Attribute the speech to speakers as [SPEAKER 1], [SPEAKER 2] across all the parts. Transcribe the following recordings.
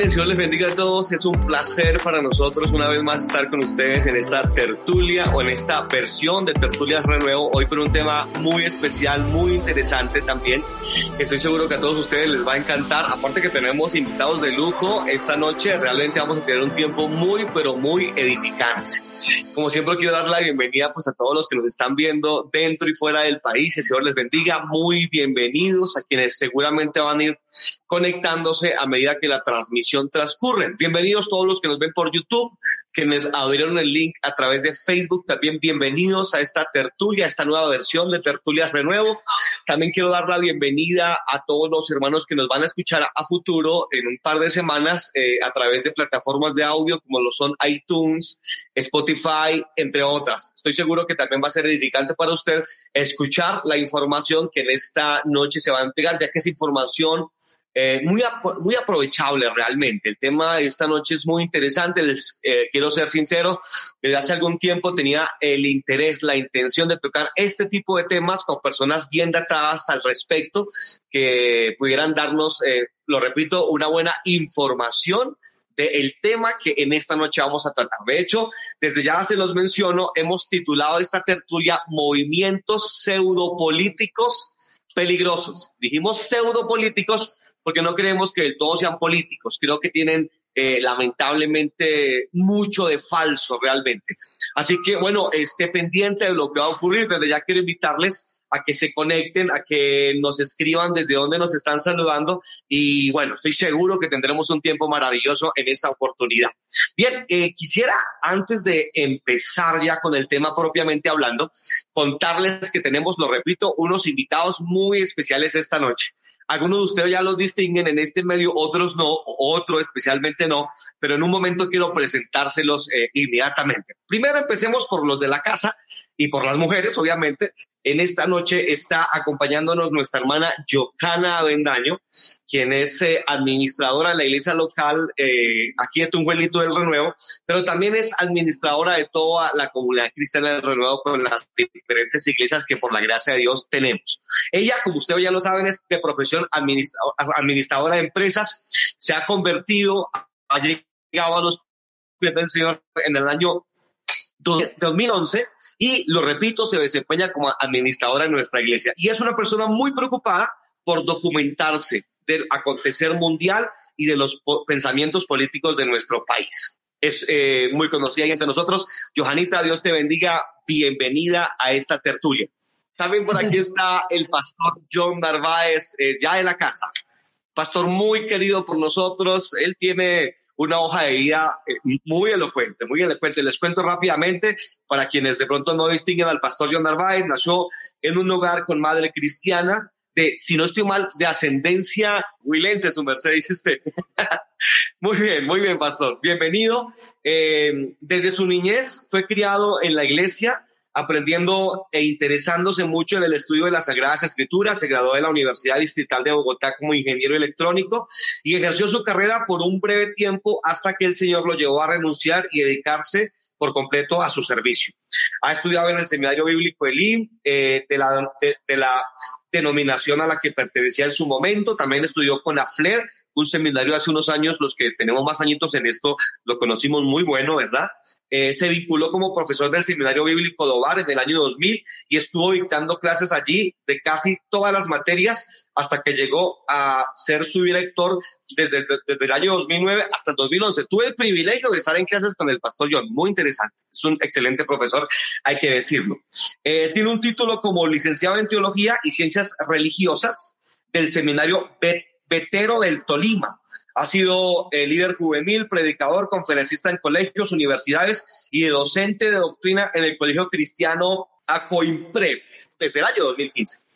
[SPEAKER 1] El Señor les bendiga a todos. Es un placer para nosotros una vez más estar con ustedes en esta tertulia o en esta versión de Tertulias Renuevo. Hoy por un tema muy especial, muy interesante también. Estoy seguro que a todos ustedes les va a encantar. Aparte que tenemos invitados de lujo esta noche, realmente vamos a tener un tiempo muy, pero muy edificante. Como siempre quiero dar la bienvenida pues a todos los que nos están viendo dentro y fuera del país. El Señor les bendiga. Muy bienvenidos a quienes seguramente van a ir conectándose a medida que la transmisión transcurre. Bienvenidos todos los que nos ven por YouTube, quienes abrieron el link a través de Facebook. También bienvenidos a esta tertulia, a esta nueva versión de Tertulias Renuevo. También quiero dar la bienvenida a todos los hermanos que nos van a escuchar a futuro en un par de semanas eh, a través de plataformas de audio como lo son iTunes, Spotify, entre otras. Estoy seguro que también va a ser edificante para usted escuchar la información que en esta noche se va a entregar, ya que es información eh, muy, muy aprovechable realmente. El tema de esta noche es muy interesante, les eh, quiero ser sincero, desde hace algún tiempo tenía el interés, la intención de tocar este tipo de temas con personas bien datadas al respecto, que pudieran darnos, eh, lo repito, una buena información del tema que en esta noche vamos a tratar. De hecho, desde ya se los menciono, hemos titulado esta tertulia Movimientos pseudopolíticos peligrosos. Dijimos pseudopolíticos porque no creemos que todos sean políticos, creo que tienen eh, lamentablemente mucho de falso realmente. Así que bueno, esté pendiente de lo que va a ocurrir, desde ya quiero invitarles a que se conecten, a que nos escriban desde donde nos están saludando y bueno, estoy seguro que tendremos un tiempo maravilloso en esta oportunidad. Bien, eh, quisiera antes de empezar ya con el tema propiamente hablando, contarles que tenemos, lo repito, unos invitados muy especiales esta noche. Algunos de ustedes ya los distinguen en este medio, otros no, otro especialmente no, pero en un momento quiero presentárselos eh, inmediatamente. Primero empecemos por los de la casa y por las mujeres, obviamente. En esta noche está acompañándonos nuestra hermana Johanna Avendaño, quien es eh, administradora de la iglesia local eh, aquí de Tunjuelito del Renuevo, pero también es administradora de toda la comunidad cristiana del Renuevo con las diferentes iglesias que por la gracia de Dios tenemos. Ella, como ustedes ya lo saben, es de profesión administradora de empresas, se ha convertido, ha llegado a los pies del Señor en el año 2011 y, lo repito, se desempeña como administradora en nuestra iglesia. Y es una persona muy preocupada por documentarse del acontecer mundial y de los pensamientos políticos de nuestro país. Es eh, muy conocida y entre nosotros. Johanita, Dios te bendiga. Bienvenida a esta tertulia. También por aquí está el pastor John Narváez, eh, ya en la casa. Pastor muy querido por nosotros. Él tiene una hoja de vida eh, muy elocuente, muy elocuente. Les cuento rápidamente para quienes de pronto no distinguen al pastor John Narváez, nació en un hogar con madre cristiana, de, si no estoy mal, de ascendencia huilense, su merced, dice usted. muy bien, muy bien, pastor. Bienvenido. Eh, desde su niñez fue criado en la iglesia, aprendiendo e interesándose mucho en el estudio de las Sagradas Escrituras. Se graduó de la Universidad Distrital de Bogotá como ingeniero electrónico y ejerció su carrera por un breve tiempo hasta que el Señor lo llevó a renunciar y dedicarse por completo a su servicio. Ha estudiado en el Seminario Bíblico Elim, eh, de, la, de, la denominación a la que pertenecía en su momento. También estudió con AFLER, un seminario hace unos años, los que tenemos más añitos en esto lo conocimos muy bueno, ¿verdad? Eh, se vinculó como profesor del Seminario Bíblico Dobar en el año 2000 y estuvo dictando clases allí de casi todas las materias hasta que llegó a ser su director desde, desde, el año 2009 hasta el 2011. Tuve el privilegio de estar en clases con el pastor John, muy interesante. Es un excelente profesor, hay que decirlo. Eh, tiene un título como licenciado en Teología y Ciencias Religiosas del Seminario Betero del Tolima Ha sido eh, líder juvenil, predicador, conferencista en colegios, universidades y docente de doctrina en el Colegio Cristiano Acoimpre desde el año 2015.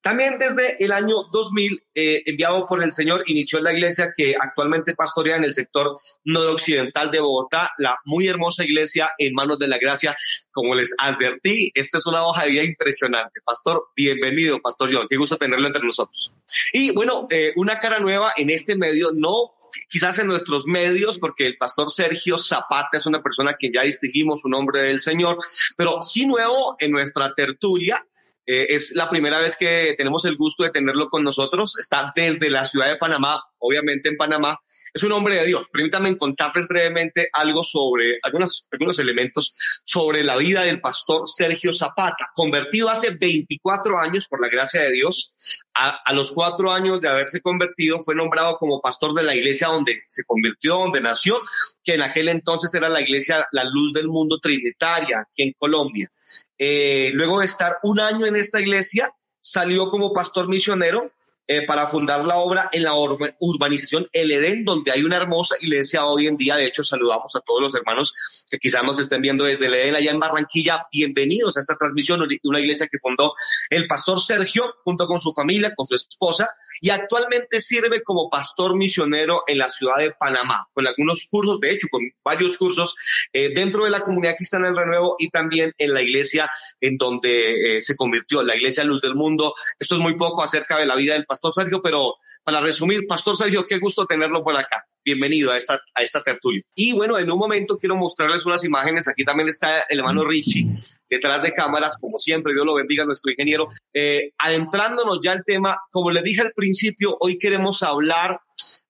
[SPEAKER 1] También desde el año 2000, eh, enviado por el Señor, inició la iglesia que actualmente pastorea en el sector noroccidental de Bogotá, la muy hermosa iglesia en manos de la gracia. Como les advertí, esta es una hoja de vida impresionante. Pastor, bienvenido, Pastor John. Qué gusto tenerlo entre nosotros. Y bueno, eh, una cara nueva en este medio, no quizás en nuestros medios, porque el pastor Sergio Zapata es una persona que ya distinguimos un nombre del Señor, pero sí nuevo en nuestra tertulia, eh, es la primera vez que tenemos el gusto de tenerlo con nosotros. Está desde la ciudad de Panamá, obviamente en Panamá. Es un hombre de Dios. Permítanme contarles brevemente algo sobre algunos, algunos elementos sobre la vida del pastor Sergio Zapata, convertido hace 24 años por la gracia de Dios. A, a los cuatro años de haberse convertido, fue nombrado como pastor de la iglesia donde se convirtió, donde nació, que en aquel entonces era la iglesia La Luz del Mundo Trinitaria, aquí en Colombia. Eh, luego de estar un año en esta iglesia, salió como pastor misionero eh, para fundar la obra en la urbanización El Edén, donde hay una hermosa iglesia hoy en día. De hecho, saludamos a todos los hermanos que quizás nos estén viendo desde El Edén allá en Barranquilla. Bienvenidos a esta transmisión, una iglesia que fundó el pastor Sergio junto con su familia, con su esposa, y actualmente sirve como pastor misionero en la ciudad de Panamá, con algunos cursos, de hecho, con varios cursos eh, dentro de la comunidad cristiana del Renuevo y también en la iglesia en donde eh, se convirtió, la iglesia Luz del Mundo. Esto es muy poco acerca de la vida del pastor Sergio, pero para resumir, Pastor Sergio, qué gusto tenerlo por acá. Bienvenido a esta, a esta tertulia. Y bueno, en un momento quiero mostrarles unas imágenes. Aquí también está el hermano Richie detrás de cámaras, como siempre, Dios lo bendiga, nuestro ingeniero. Eh, adentrándonos ya al tema, como les dije al principio, hoy queremos hablar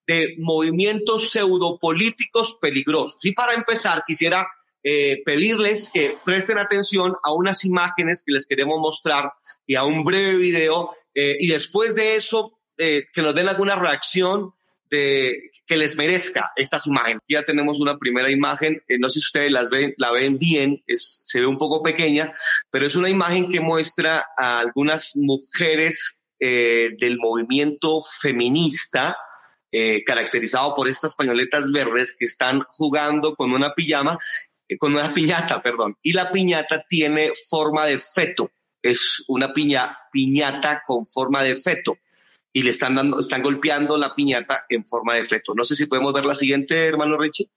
[SPEAKER 1] de movimientos pseudopolíticos peligrosos. Y para empezar, quisiera eh, pedirles que presten atención a unas imágenes que les queremos mostrar y a un breve video eh, y después de eso eh, que nos den alguna reacción de que les merezca estas imágenes. Ya tenemos una primera imagen, no sé si ustedes la ven bien, se ve un poco pequeña, pero es una imagen que muestra a algunas mujeres del movimiento feminista, caracterizado por estas pañoletas verdes que están jugando con una pijama con una piñata, perdón. Y la piñata tiene forma de feto. Es una piña, piñata con forma de feto. Y le están dando, están golpeando la piñata en forma de feto. No sé si podemos ver la siguiente, hermano Richie.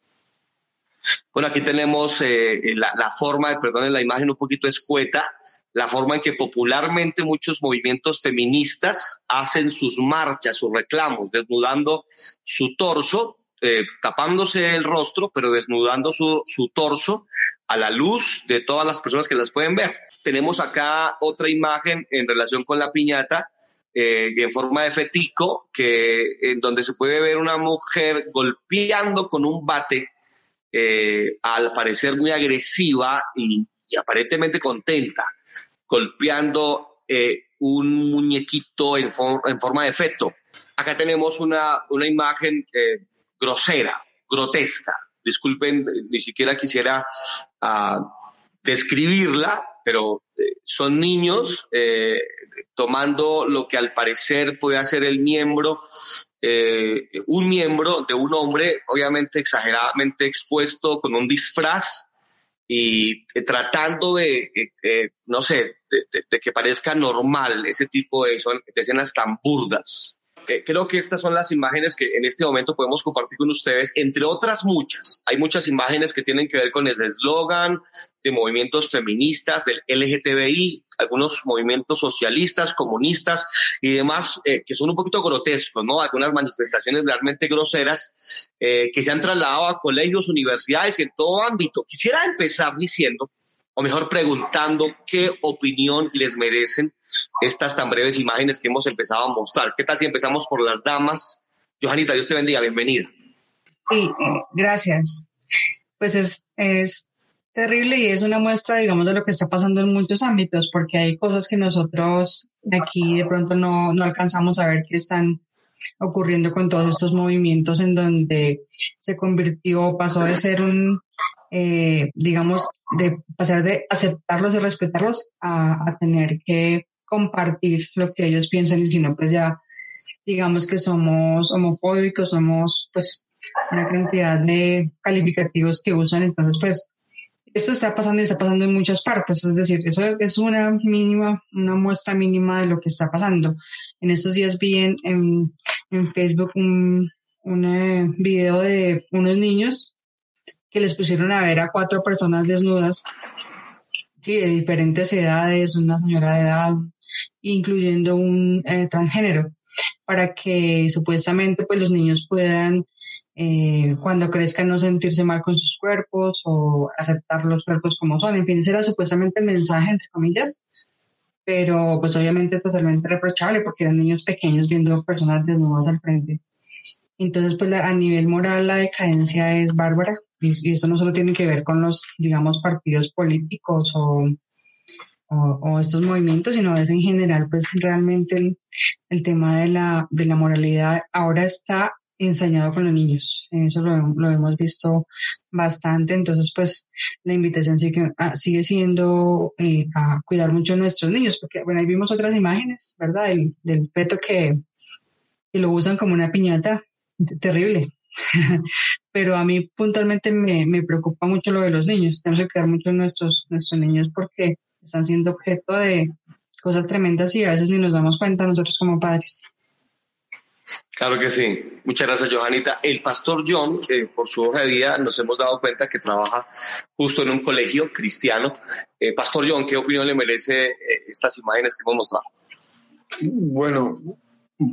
[SPEAKER 1] Bueno, aquí tenemos eh, la, la, forma, perdón, la imagen un poquito escueta, la forma en que popularmente muchos movimientos feministas hacen sus marchas, sus reclamos, desnudando su torso eh, tapándose el rostro, pero desnudando su, su torso a la luz de todas las personas que las pueden ver. Tenemos acá otra imagen en relación con la piñata, eh, en forma de fetico, que, en donde se puede ver una mujer golpeando con un bate, eh, al parecer muy agresiva y, aparentemente contenta, golpeando eh, un muñequito en, en, forma de feto. Acá tenemos una, una imagen eh, grosera, grotesca. Disculpen, ni siquiera quisiera uh, describirla, pero son niños eh, tomando lo que al parecer puede hacer el miembro, eh, un miembro de un hombre, obviamente exageradamente expuesto con un disfraz y eh, tratando de, eh, no sé, de, de, que parezca normal ese tipo de, de escenas tan burdas creo que estas son las imágenes que en este momento podemos compartir con ustedes, entre otras muchas. Hay muchas imágenes que tienen que ver con el eslogan de movimientos feministas, del LGTBI, algunos movimientos socialistas, comunistas y demás, eh, que son un poquito grotescos, ¿no? Algunas manifestaciones realmente groseras eh, que se han trasladado a colegios, universidades, en todo ámbito. Quisiera empezar diciendo, o mejor preguntando, qué opinión les merecen estas tan breves imágenes que hemos empezado a mostrar. ¿Qué tal si empezamos por las damas? Johanita, Dios te bendiga, bienvenida.
[SPEAKER 2] Sí, gracias. Pues es, es terrible y es una muestra, digamos, de lo que está pasando en muchos ámbitos, porque hay cosas que nosotros aquí de pronto no, no alcanzamos a ver que están ocurriendo con todos estos movimientos en donde se convirtió, pasó de ser un, eh, digamos, de pasar de aceptarlos y respetarlos a, a tener que compartir lo que ellos piensan. Y si no, pues ya digamos que somos homofóbicos, somos pues una cantidad de calificativos que usan, entonces pues esto está pasando y está pasando en muchas partes, es decir, eso es una mínima, una muestra mínima de lo que está pasando. En estos días vi en, en, Facebook un, un eh, video de unos niños que les pusieron a ver a cuatro personas desnudas, sí, de diferentes edades, una señora de edad, incluyendo un eh, transgénero, para que supuestamente pues los niños puedan eh, cuando crezcan no sentirse mal con sus cuerpos o aceptar los cuerpos como son. En fin, ese era supuestamente el mensaje, entre comillas, pero pues obviamente totalmente reprochable porque eran niños pequeños viendo personas desnudas al frente. Entonces, pues a nivel moral la decadencia es bárbara y, esto no solo tiene que ver con los, digamos, partidos políticos o, o, estos movimientos, sino es en general, pues realmente el, tema de la, de la moralidad ahora está ensañado con los niños. Eso lo, lo, hemos visto bastante. Entonces, pues la invitación sigue, ah, sigue siendo eh, a cuidar mucho a nuestros niños, porque bueno, ahí vimos otras imágenes, ¿verdad? Del, del feto que, que lo usan como una piñata. Terrible. Pero a mí puntualmente me, me preocupa mucho lo de los niños. Tenemos que cuidar mucho nuestros, nuestros niños porque están siendo objeto de cosas tremendas y a veces ni nos damos cuenta nosotros como padres.
[SPEAKER 1] Claro que sí. Muchas gracias, Johanita. El pastor John, eh, por su hoja de vida, nos hemos dado cuenta que trabaja justo en un colegio cristiano. Eh, pastor John, ¿qué opinión le merece eh, estas imágenes que hemos mostrado?
[SPEAKER 3] Bueno,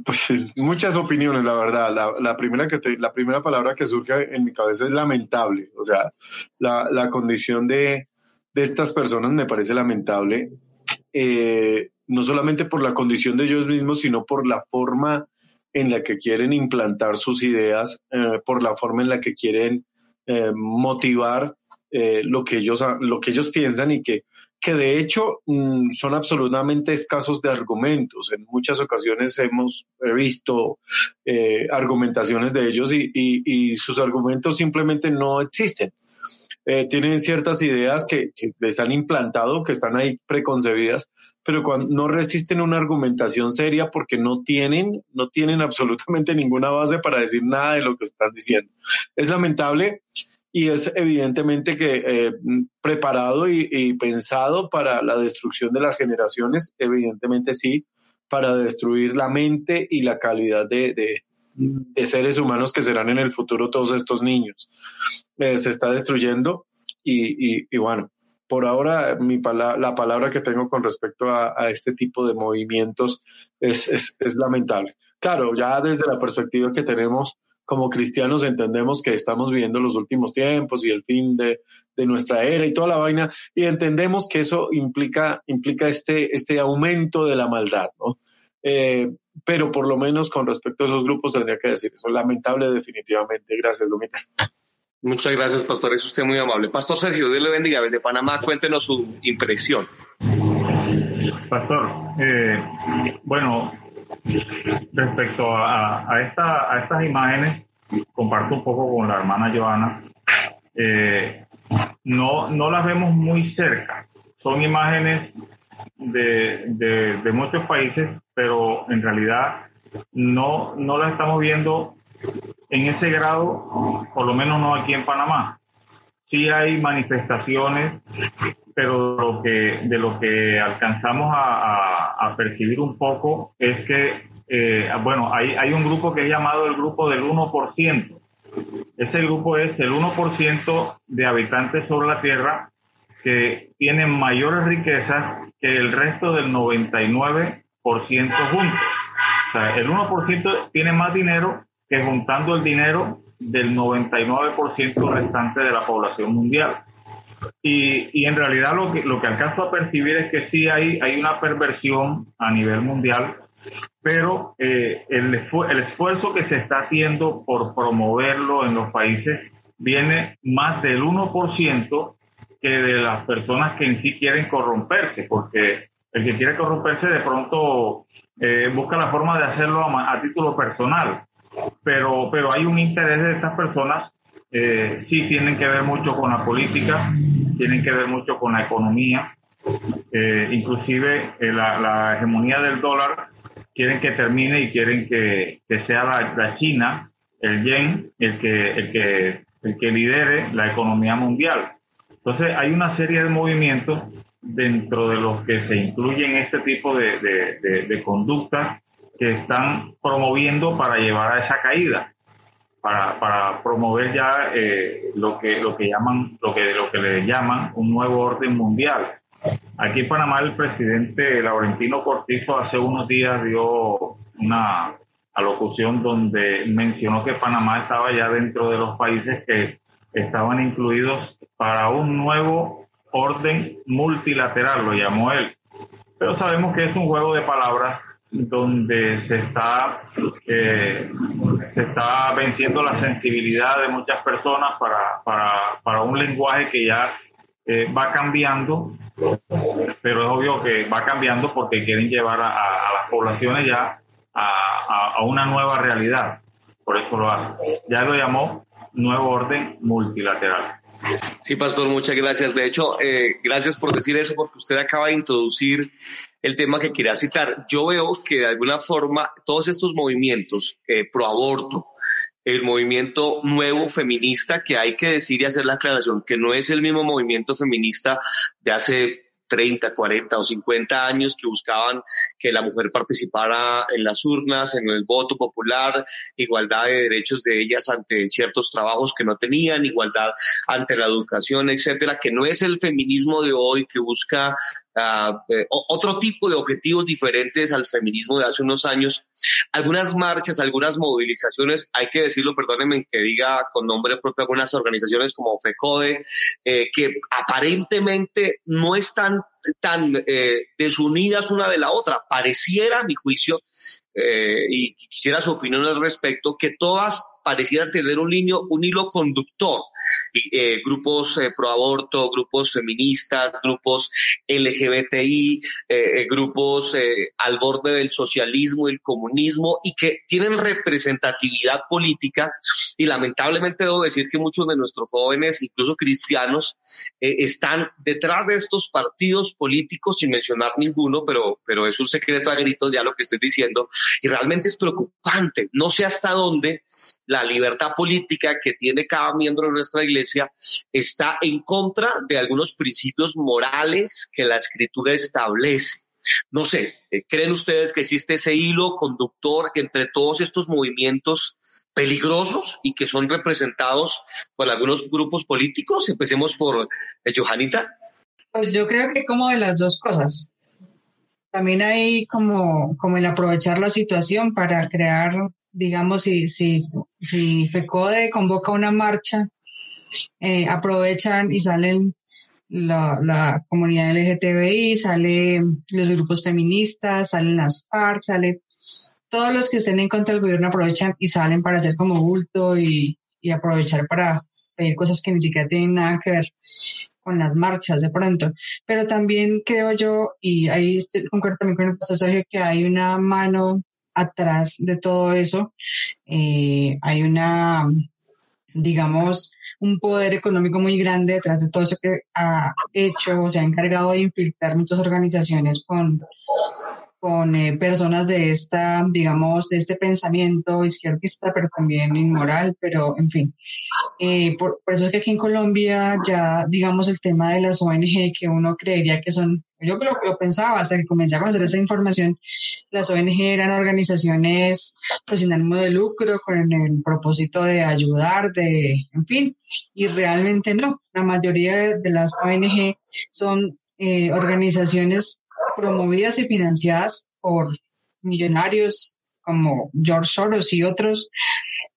[SPEAKER 3] pues muchas opiniones, la verdad. La, primera, que la primera palabra que surge en mi cabeza es lamentable. O sea, la, la condición de, de, estas personas me parece lamentable, no solamente por la condición de ellos mismos, sino por la forma en la que quieren implantar sus ideas, eh, por la forma en la que quieren eh, motivar eh, lo, que ellos, lo que ellos piensan y que, que de hecho mm, son absolutamente escasos de argumentos. En muchas ocasiones hemos visto argumentaciones de ellos y, y, sus argumentos simplemente no existen. tienen ciertas ideas que, que les han implantado, que están ahí preconcebidas, pero cuando no resisten una argumentación seria porque no tienen, no tienen absolutamente ninguna base para decir nada de lo que están diciendo. Es lamentable y es evidentemente que eh, preparado y, pensado para la destrucción de las generaciones, evidentemente sí, para destruir la mente y la calidad de, seres humanos que serán en el futuro todos estos niños. Eh, se está destruyendo y, y bueno, por ahora mi la palabra que tengo con respecto a, este tipo de movimientos es, es, lamentable. Claro, ya desde la perspectiva que tenemos como cristianos entendemos que estamos viviendo los últimos tiempos y el fin de, de, nuestra era y toda la vaina, y entendemos que eso implica, implica este, este aumento de la maldad, ¿no? Eh, pero por lo menos con respecto a esos grupos tendría que decir eso. Lamentable definitivamente. Gracias, Domita.
[SPEAKER 1] Muchas gracias, pastor. Es usted muy amable. Pastor Sergio, Dios le bendiga. Desde Panamá, cuéntenos su impresión.
[SPEAKER 4] Pastor, eh, bueno, respecto a, a, esta, a estas imágenes, comparto un poco con la hermana Joana. Eh, no, no las vemos muy cerca. Son imágenes de muchos países, pero en realidad no, no las estamos viendo en ese grado, por lo menos no aquí en Panamá. Sí hay manifestaciones, pero lo que, de lo que alcanzamos a, percibir un poco es que, eh, bueno, hay, hay un grupo que es llamado el grupo del 1%. Ese grupo es el 1% de habitantes sobre la Tierra que tienen mayores riquezas que el resto del 99% juntos. O sea, el 1% tiene más dinero que juntando el dinero del 99% restante de la población mundial. Y, y, en realidad lo que, lo que alcanzo a percibir es que sí hay, hay una perversión a nivel mundial, pero eh, el, el esfuerzo que se está haciendo por promoverlo en los países viene más del 1% que de las personas que en sí quieren corromperse, porque el que quiere corromperse de pronto eh, busca la forma de hacerlo a título personal. Pero, pero hay un interés de estas personas, eh, sí tienen que ver mucho con la política, tienen que ver mucho con la economía, eh, inclusive eh, la, hegemonía del dólar quieren que termine y quieren que, sea la, China, el yen, el que, el, que, el que lidere la economía mundial. Entonces hay una serie de movimientos dentro de los que se incluyen este tipo de, de, conductas que están promoviendo para llevar a esa caída, para, para promover ya eh, lo que lo que llaman lo que lo que le llaman un nuevo orden mundial. Aquí en Panamá el presidente Laurentino Cortizo hace unos días dio una alocución donde mencionó que Panamá estaba ya dentro de los países que estaban incluidos para un nuevo orden multilateral, lo llamó él. Pero sabemos que es un juego de palabras donde se está, eh, se está venciendo la sensibilidad de muchas personas para, para, para un lenguaje que ya eh, va cambiando, pero es obvio que va cambiando porque quieren llevar a, las poblaciones ya a, a, una nueva realidad. Por eso lo hace. Ya lo llamó nuevo orden multilateral.
[SPEAKER 1] Sí, pastor, muchas gracias. De hecho, eh, gracias por decir eso, porque usted acaba de introducir el tema que quería citar. Yo veo que de alguna forma todos estos movimientos eh, pro aborto, el movimiento nuevo feminista, que hay que decir y hacer la aclaración, que no es el mismo movimiento feminista de hace 30, 40 o 50 años que buscaban que la mujer participara en las urnas, en el voto popular, igualdad de derechos de ellas ante ciertos trabajos que no tenían, igualdad ante la educación, etcétera, que no es el feminismo de hoy que busca uh, otro tipo de objetivos diferentes al feminismo de hace unos años. Algunas marchas, algunas movilizaciones, hay que decirlo, perdónenme que diga con nombre propio algunas organizaciones como FECODE, eh, que aparentemente no están tan eh, desunidas una de la otra. Pareciera, a mi juicio, eh, y quisiera su opinión al respecto, que todas parecieran tener un, hilo, un hilo conductor. Eh, grupos eh, pro aborto, grupos feministas, grupos LGBTI, grupos al borde del socialismo el comunismo y que tienen representatividad política y lamentablemente debo decir que muchos de nuestros jóvenes, incluso cristianos, están detrás de estos partidos políticos sin mencionar ninguno, pero, pero es un secreto a gritos ya lo que estoy diciendo, y realmente es preocupante. No sé hasta dónde la libertad política que tiene cada miembro de nuestra iglesia está en contra de algunos principios morales que la escritura establece. No sé, eh, ¿creen ustedes que existe ese hilo conductor entre todos estos movimientos peligrosos y que son representados por algunos grupos políticos? Empecemos por eh, Johanita.
[SPEAKER 2] Pues yo creo que como de las dos cosas también hay como, como el aprovechar la situación para crear, digamos, si, si, si FECODE convoca una marcha, eh, aprovechan y salen la, la comunidad LGTBI, salen los grupos feministas, salen las FARC, sale todos los que estén en contra del gobierno aprovechan y salen para hacer como bulto y, y aprovechar para pedir cosas que ni siquiera tienen nada que ver con las marchas de pronto. Pero también creo yo, y ahí estoy, concuerdo también con el pastor Sergio, que hay una mano atrás de todo eso. Eh, hay una, digamos, un poder económico muy grande detrás de todo eso que ha hecho, se ha encargado de infiltrar muchas organizaciones con con eh, personas de esta, digamos, de este pensamiento izquierdista, pero también inmoral, pero en fin. Eh, por, eso es que aquí en Colombia ya, digamos, el tema de las ONG que uno creería que son, yo lo, lo pensaba hasta que comencé a conocer esa información, las ONG eran organizaciones pues sin ánimo de lucro, con el propósito de ayudar, de, en fin, y realmente no. La mayoría de las ONG son eh, organizaciones promovidas y financiadas por millonarios como George Soros y otros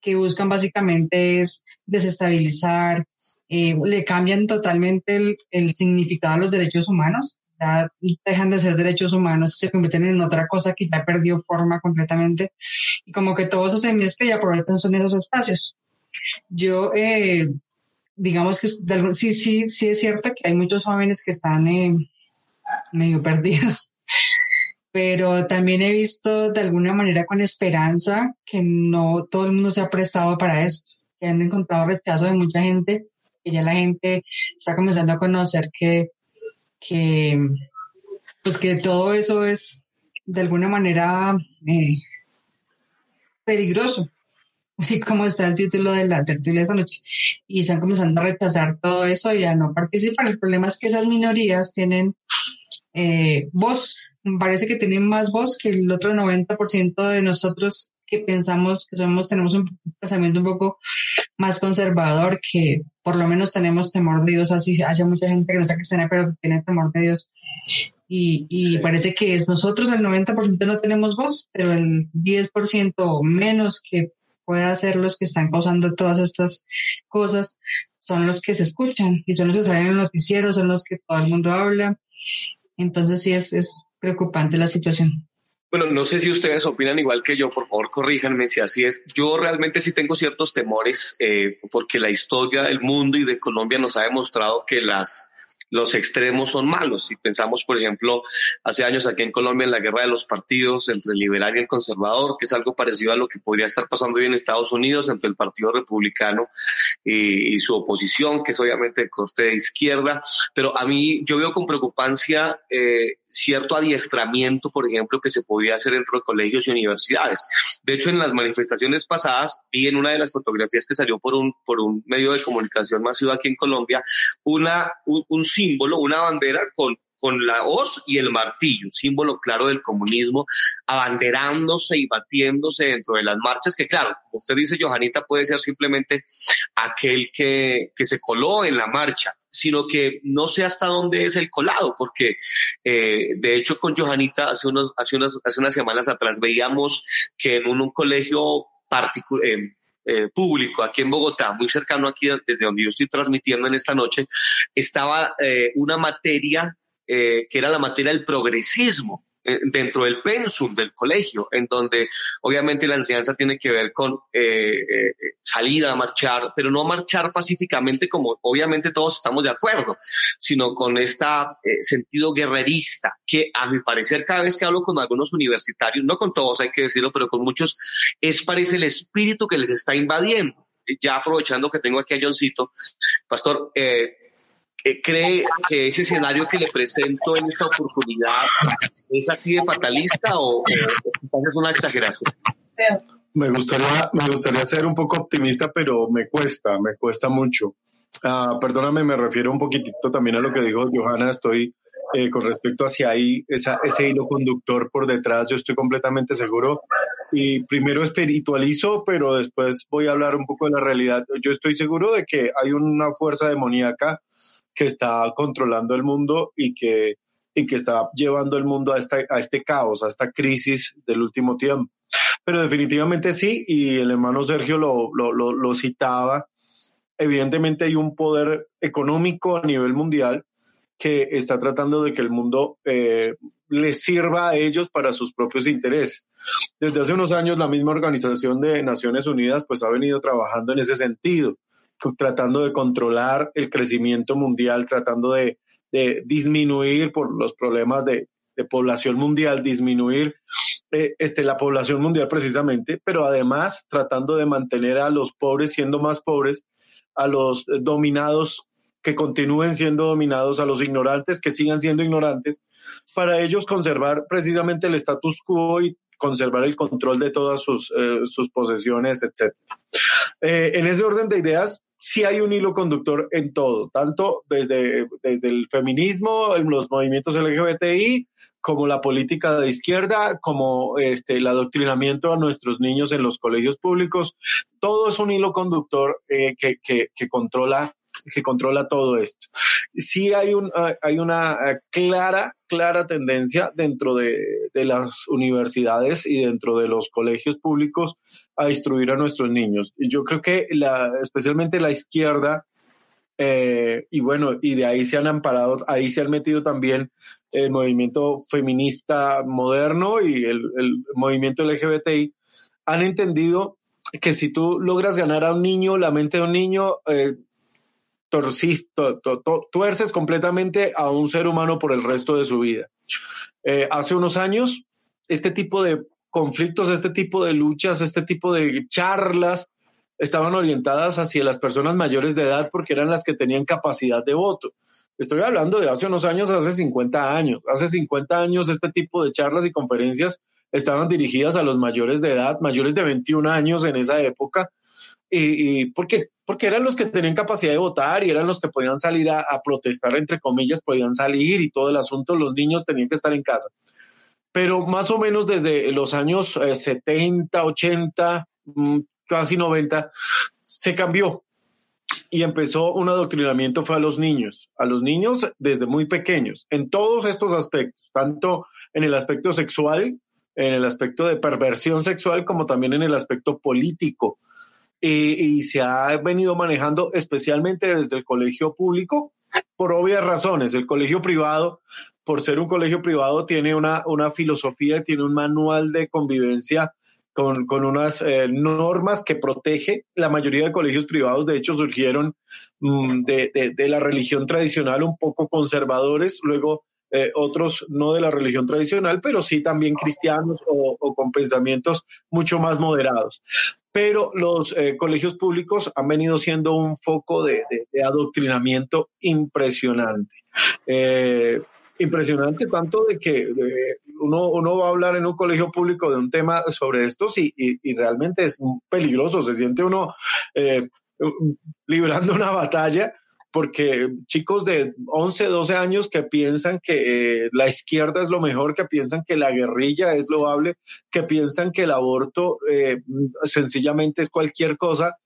[SPEAKER 2] que buscan básicamente es desestabilizar, eh, le cambian totalmente el, significado a los derechos humanos, ya dejan de ser derechos humanos, se convierten en otra cosa que ya perdió forma completamente y como que todo eso se mezcla y aprovechan son esos espacios. Yo, eh, digamos que sí, sí, sí es cierto que hay muchos jóvenes que están eh, medio perdidos. Pero también he visto de alguna manera con esperanza que no todo el mundo se ha prestado para esto, que han encontrado rechazo de mucha gente, que ya la gente está comenzando a conocer que, que, pues que todo eso es de alguna manera eh, peligroso, así como está el título de la tertulia esta noche, y están comenzando a rechazar todo eso y a no participar. El problema es que esas minorías tienen eh, voz, parece que tienen más voz que el otro 90% de nosotros que pensamos que somos, tenemos un pensamiento un poco más conservador, que por lo menos tenemos temor de Dios, así hace mucha gente que no sea cristiana, pero que tiene temor de Dios. Y, y parece que es nosotros el 90% no tenemos voz, pero el 10% o menos que pueda ser los que están causando todas estas cosas son los que se escuchan y son los que salen en el noticiero, son los que todo el mundo habla. Entonces sí es, es preocupante la situación.
[SPEAKER 1] Bueno, no sé si ustedes opinan igual que yo, por favor corríjanme si así es. Yo realmente sí tengo ciertos temores eh, porque la historia del mundo y de Colombia nos ha demostrado que las los extremos son malos. Si pensamos, por ejemplo, hace años aquí en Colombia en la guerra de los partidos entre el liberal y el conservador, que es algo parecido a lo que podría estar pasando hoy en Estados Unidos entre el Partido Republicano y, su oposición, que es obviamente de corte de izquierda. Pero a mí yo veo con preocupancia eh, cierto adiestramiento, por ejemplo, que se podría hacer dentro de colegios y universidades. De hecho, en las manifestaciones pasadas vi en una de las fotografías que salió por un, por un medio de comunicación masivo aquí en Colombia, una, un símbolo, una bandera con con la hoz y el martillo, símbolo claro del comunismo, abanderándose y batiéndose dentro de las marchas, que claro, como usted dice, Johanita puede ser simplemente aquel que, que se coló en la marcha, sino que no sé hasta dónde es el colado, porque eh, de hecho con Johanita hace, unos, hace, unas, hace unas semanas atrás veíamos que en un, colegio particular, eh, eh, público aquí en Bogotá, muy cercano aquí desde donde yo estoy transmitiendo en esta noche, estaba eh, una materia eh, que era la materia del progresismo eh, dentro del pensum del colegio, en donde obviamente la enseñanza tiene que ver con eh, salir a marchar, pero no marchar pacíficamente como obviamente todos estamos de acuerdo, sino con este sentido guerrerista que a mi parecer cada vez que hablo con algunos universitarios, no con todos hay que decirlo, pero con muchos, es parece el espíritu que les está invadiendo. Ya aprovechando que tengo aquí a Johncito, Pastor, eh, eh, ¿Cree que ese escenario que le presento en esta oportunidad es así de fatalista o, es una exageración?
[SPEAKER 3] Me gustaría, me gustaría ser un poco optimista, pero me cuesta, me cuesta mucho. Ah, perdóname, me refiero un poquitito también a lo que dijo Johanna. Estoy eh, con respecto hacia ahí, esa, ese hilo conductor por detrás, yo estoy completamente seguro. Y primero espiritualizo, pero después voy a hablar un poco de la realidad. Yo estoy seguro de que hay una fuerza demoníaca que está controlando el mundo y que, y que está llevando el mundo a, esta, a este caos, a esta crisis del último tiempo. Pero definitivamente sí, y el hermano Sergio lo, lo, citaba, evidentemente hay un poder económico a nivel mundial que está tratando de que el mundo eh, les sirva a ellos para sus propios intereses. Desde hace unos años la misma Organización de Naciones Unidas pues ha venido trabajando en ese sentido tratando de controlar el crecimiento mundial, tratando de, disminuir por los problemas de, población mundial, disminuir eh, este, la población mundial precisamente, pero además tratando de mantener a los pobres siendo más pobres, a los dominados que continúen siendo dominados, a los ignorantes que sigan siendo ignorantes, para ellos conservar precisamente el status quo y conservar el control de todas sus, eh, sus posesiones, etc. Eh, en ese orden de ideas, sí hay un hilo conductor en todo, tanto desde, desde el feminismo, los movimientos LGBTI, como la política de izquierda, como este, el adoctrinamiento a nuestros niños en los colegios públicos. Todo es un hilo conductor eh, que, que, controla que controla todo esto. Sí hay, un, hay una eh, clara, clara tendencia dentro de, de las universidades y dentro de los colegios públicos a instruir a nuestros niños. Yo creo que la, especialmente la izquierda, eh, y bueno, y de ahí se han amparado, ahí se han metido también el movimiento feminista moderno y el, el movimiento LGBTI, han entendido que si tú logras ganar a un niño, la mente de un niño, eh, tuerces completamente a un ser humano por el resto de su vida. Eh, hace unos años, este tipo de conflictos, este tipo de luchas, este tipo de charlas estaban orientadas hacia las personas mayores de edad porque eran las que tenían capacidad de voto. Estoy hablando de hace unos años, hace 50 años. Hace 50 años este tipo de charlas y conferencias estaban dirigidas a los mayores de edad, mayores de 21 años en esa época, y, y porque, porque eran los que tenían capacidad de votar y eran los que podían salir a, a, protestar, entre comillas, podían salir y todo el asunto, los niños tenían que estar en casa. Pero más o menos desde los años eh, 70, 80, mmm, casi 90, se cambió y empezó un adoctrinamiento fue a los niños, a los niños desde muy pequeños, en todos estos aspectos, tanto en el aspecto sexual, en el aspecto de perversión sexual, como también en el aspecto político. Y, se ha venido manejando especialmente desde el colegio público por obvias razones. El colegio privado, por ser un colegio privado, tiene una, una filosofía, tiene un manual de convivencia con, con unas eh, normas que protege. La mayoría de colegios privados, de hecho, surgieron mmm, de, de, de, la religión tradicional un poco conservadores, luego eh, otros no de la religión tradicional, pero sí también cristianos o, con pensamientos mucho más moderados. Pero los eh, colegios públicos han venido siendo un foco de, adoctrinamiento impresionante. Eh, impresionante tanto de que uno, uno, va a hablar en un colegio público de un tema sobre estos y, y, realmente es peligroso, se siente uno librando una batalla porque chicos de 11, 12 años que piensan que eh, la izquierda es lo mejor, que piensan que la guerrilla es loable, que piensan que el aborto eh, sencillamente es cualquier cosa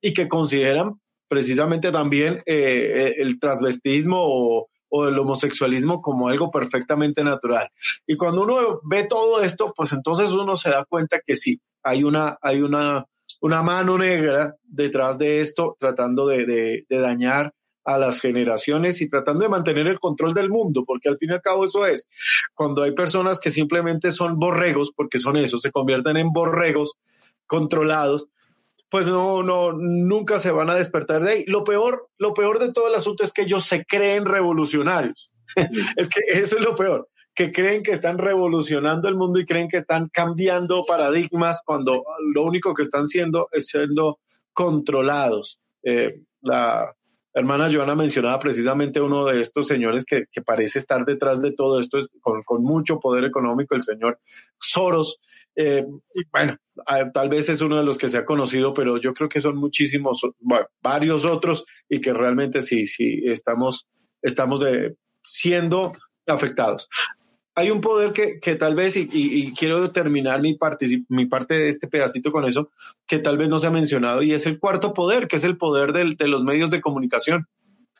[SPEAKER 3] y que consideran precisamente también eh, el transvestismo o, el homosexualismo como algo perfectamente natural. Y cuando uno ve todo esto, pues entonces uno se da cuenta que sí, hay una, hay una, una mano negra detrás de esto tratando de, de dañar a las generaciones y tratando de mantener el control del mundo, porque al fin y al cabo eso es, cuando hay personas que simplemente son borregos, porque son eso, se convierten en borregos controlados, pues no, no, nunca se van a despertar de ahí. Lo peor, lo peor de todo el asunto es que ellos se creen revolucionarios. es que eso es lo peor, que creen que están revolucionando el mundo y creen que están cambiando paradigmas cuando lo único que están siendo es siendo controlados. Eh, la, hermana Joana mencionaba precisamente uno de estos señores que, parece estar detrás de todo esto es, con, mucho poder económico, el señor Soros. Eh, bueno, tal vez es uno de los que se ha conocido, pero yo creo que son muchísimos, bueno, varios otros y que realmente sí, sí, estamos, estamos de, siendo afectados hay un poder que, que tal vez, y, quiero terminar mi mi parte de este pedacito con eso, que tal vez no se ha mencionado, y es el cuarto poder, que es el poder de los medios de comunicación.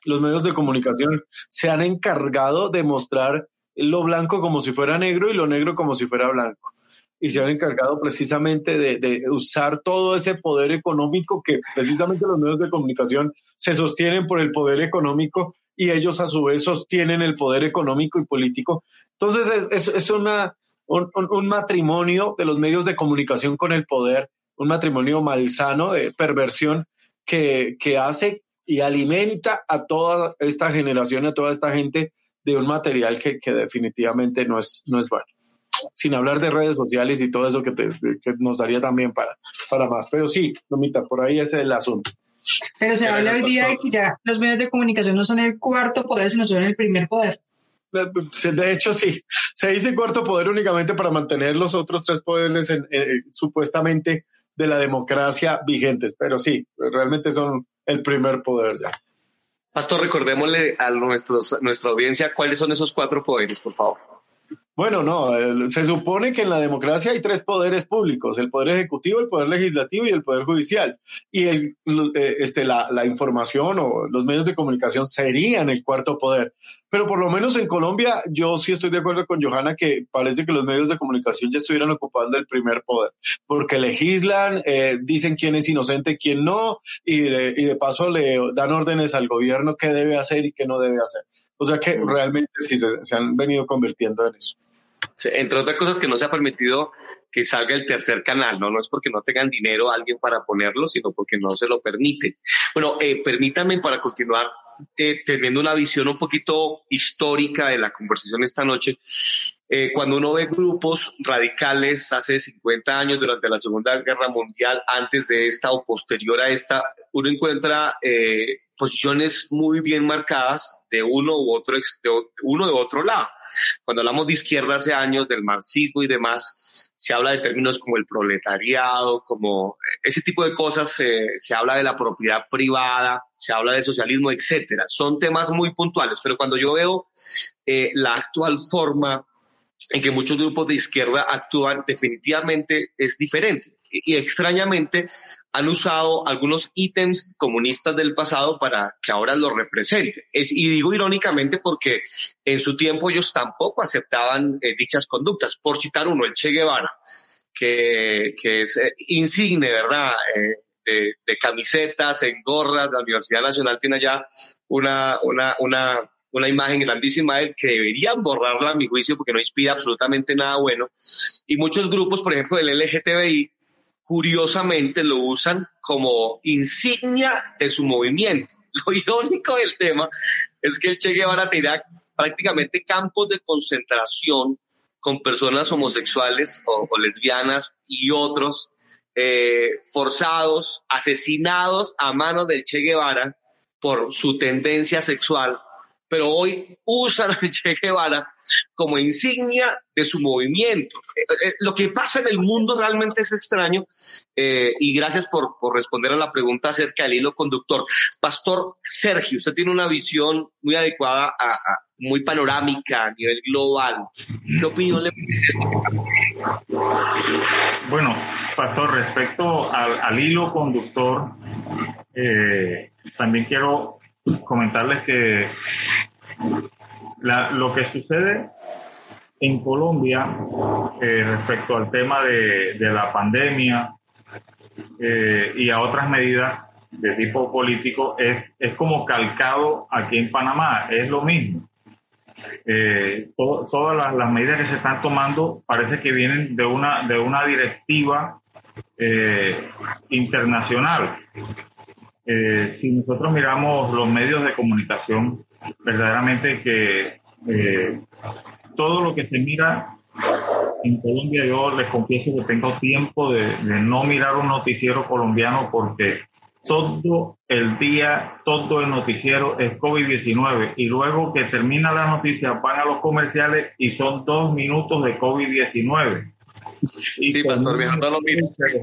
[SPEAKER 3] Los medios de comunicación se han encargado de mostrar lo blanco como si fuera negro y lo negro como si fuera blanco. Y se han encargado precisamente de, de usar todo ese poder económico que precisamente los medios de comunicación se sostienen por el poder económico y ellos a su vez sostienen el poder económico y político. Entonces es, es, es una, un, un, matrimonio de los medios de comunicación con el poder, un matrimonio malsano de perversión que, que hace y alimenta a toda esta generación, a toda esta gente de un material que, que definitivamente no es, no es bueno. Sin hablar de redes sociales y todo eso que, te, que nos daría también para, para más. Pero sí, Nomita, por ahí es el asunto.
[SPEAKER 2] Pero se habla hoy día de que ya los medios de comunicación no son el cuarto poder, sino son el primer poder.
[SPEAKER 3] De hecho, sí, se dice cuarto poder únicamente para mantener los otros tres poderes en, supuestamente de la democracia vigentes, pero sí, realmente son el primer poder ya.
[SPEAKER 1] Pastor, recordémosle a nuestros, nuestra audiencia cuáles son esos cuatro poderes, por favor.
[SPEAKER 3] Bueno, no, se supone que en la democracia hay tres poderes públicos, el poder ejecutivo, el poder legislativo y el poder judicial. Y el, eh, este, la, información o los medios de comunicación serían el cuarto poder. Pero por lo menos en Colombia yo sí estoy de acuerdo con Johanna que parece que los medios de comunicación ya estuvieran ocupando el primer poder, porque legislan, eh, dicen quién es inocente, quién no, y de, y de paso le dan órdenes al gobierno qué debe hacer y qué no debe hacer. O sea que realmente sí se, se, han venido convirtiendo en eso.
[SPEAKER 1] Entre otras cosas que no se ha permitido que salga el tercer canal, ¿no? No es porque no tengan dinero a alguien para ponerlo, sino porque no se lo permite. Bueno, eh, permítanme para continuar eh, teniendo una visión un poquito histórica de la conversación esta noche. eh, cuando uno ve grupos radicales hace 50 años durante la Segunda Guerra Mundial, antes de esta o posterior a esta, uno encuentra eh, posiciones muy bien marcadas de uno u otro, de de otro lado. Cuando hablamos de izquierda hace años, del marxismo y demás, se habla de términos como el proletariado, como ese tipo de cosas, se habla de la propiedad privada, se habla de socialismo, etcétera. Son temas muy puntuales, pero cuando yo veo eh, la actual forma en que muchos grupos de izquierda actúan, definitivamente es diferente y extrañamente han usado algunos ítems comunistas del pasado para que ahora lo representen. y digo irónicamente porque en su tiempo ellos tampoco aceptaban eh, dichas conductas. Por citar uno, el Che Guevara, que, es eh, insigne, ¿verdad? Eh, de, de, camisetas, en gorras, la Universidad Nacional tiene allá una, una, una, una imagen grandísima de él que deberían borrarla a mi juicio porque no inspira absolutamente nada bueno. Y muchos grupos, por ejemplo, el LGTBI, curiosamente lo usan como insignia de su movimiento. Lo irónico del tema es que el Che Guevara tenía prácticamente campos de concentración con personas homosexuales o, lesbianas y otros eh, forzados, asesinados a manos del Che Guevara por su tendencia sexual pero hoy usan a Che Guevara como insignia de su movimiento. Eh, eh, lo que pasa en el mundo realmente es extraño eh, y gracias por, por, responder a la pregunta acerca del hilo conductor. Pastor Sergio, usted tiene una visión muy adecuada, muy panorámica a nivel global. ¿Qué opinión le merece esto?
[SPEAKER 4] Bueno, Pastor, respecto al hilo conductor, también quiero comentarles que lo que sucede en Colombia eh, respecto al tema de, la pandemia eh, y a otras medidas de tipo político es, es como calcado aquí en Panamá, es lo mismo. Eh, todas las, las, medidas que se están tomando parece que vienen de una, de una directiva internacional. Si nosotros miramos los medios de comunicación, verdaderamente que eh, todo lo que se mira en Colombia, yo les confieso que tengo tiempo de, no mirar un noticiero colombiano porque todo el día, todo el noticiero es COVID-19 y luego que termina la noticia van a los comerciales y son dos minutos de COVID-19.
[SPEAKER 1] Sí, pastor, viajando a los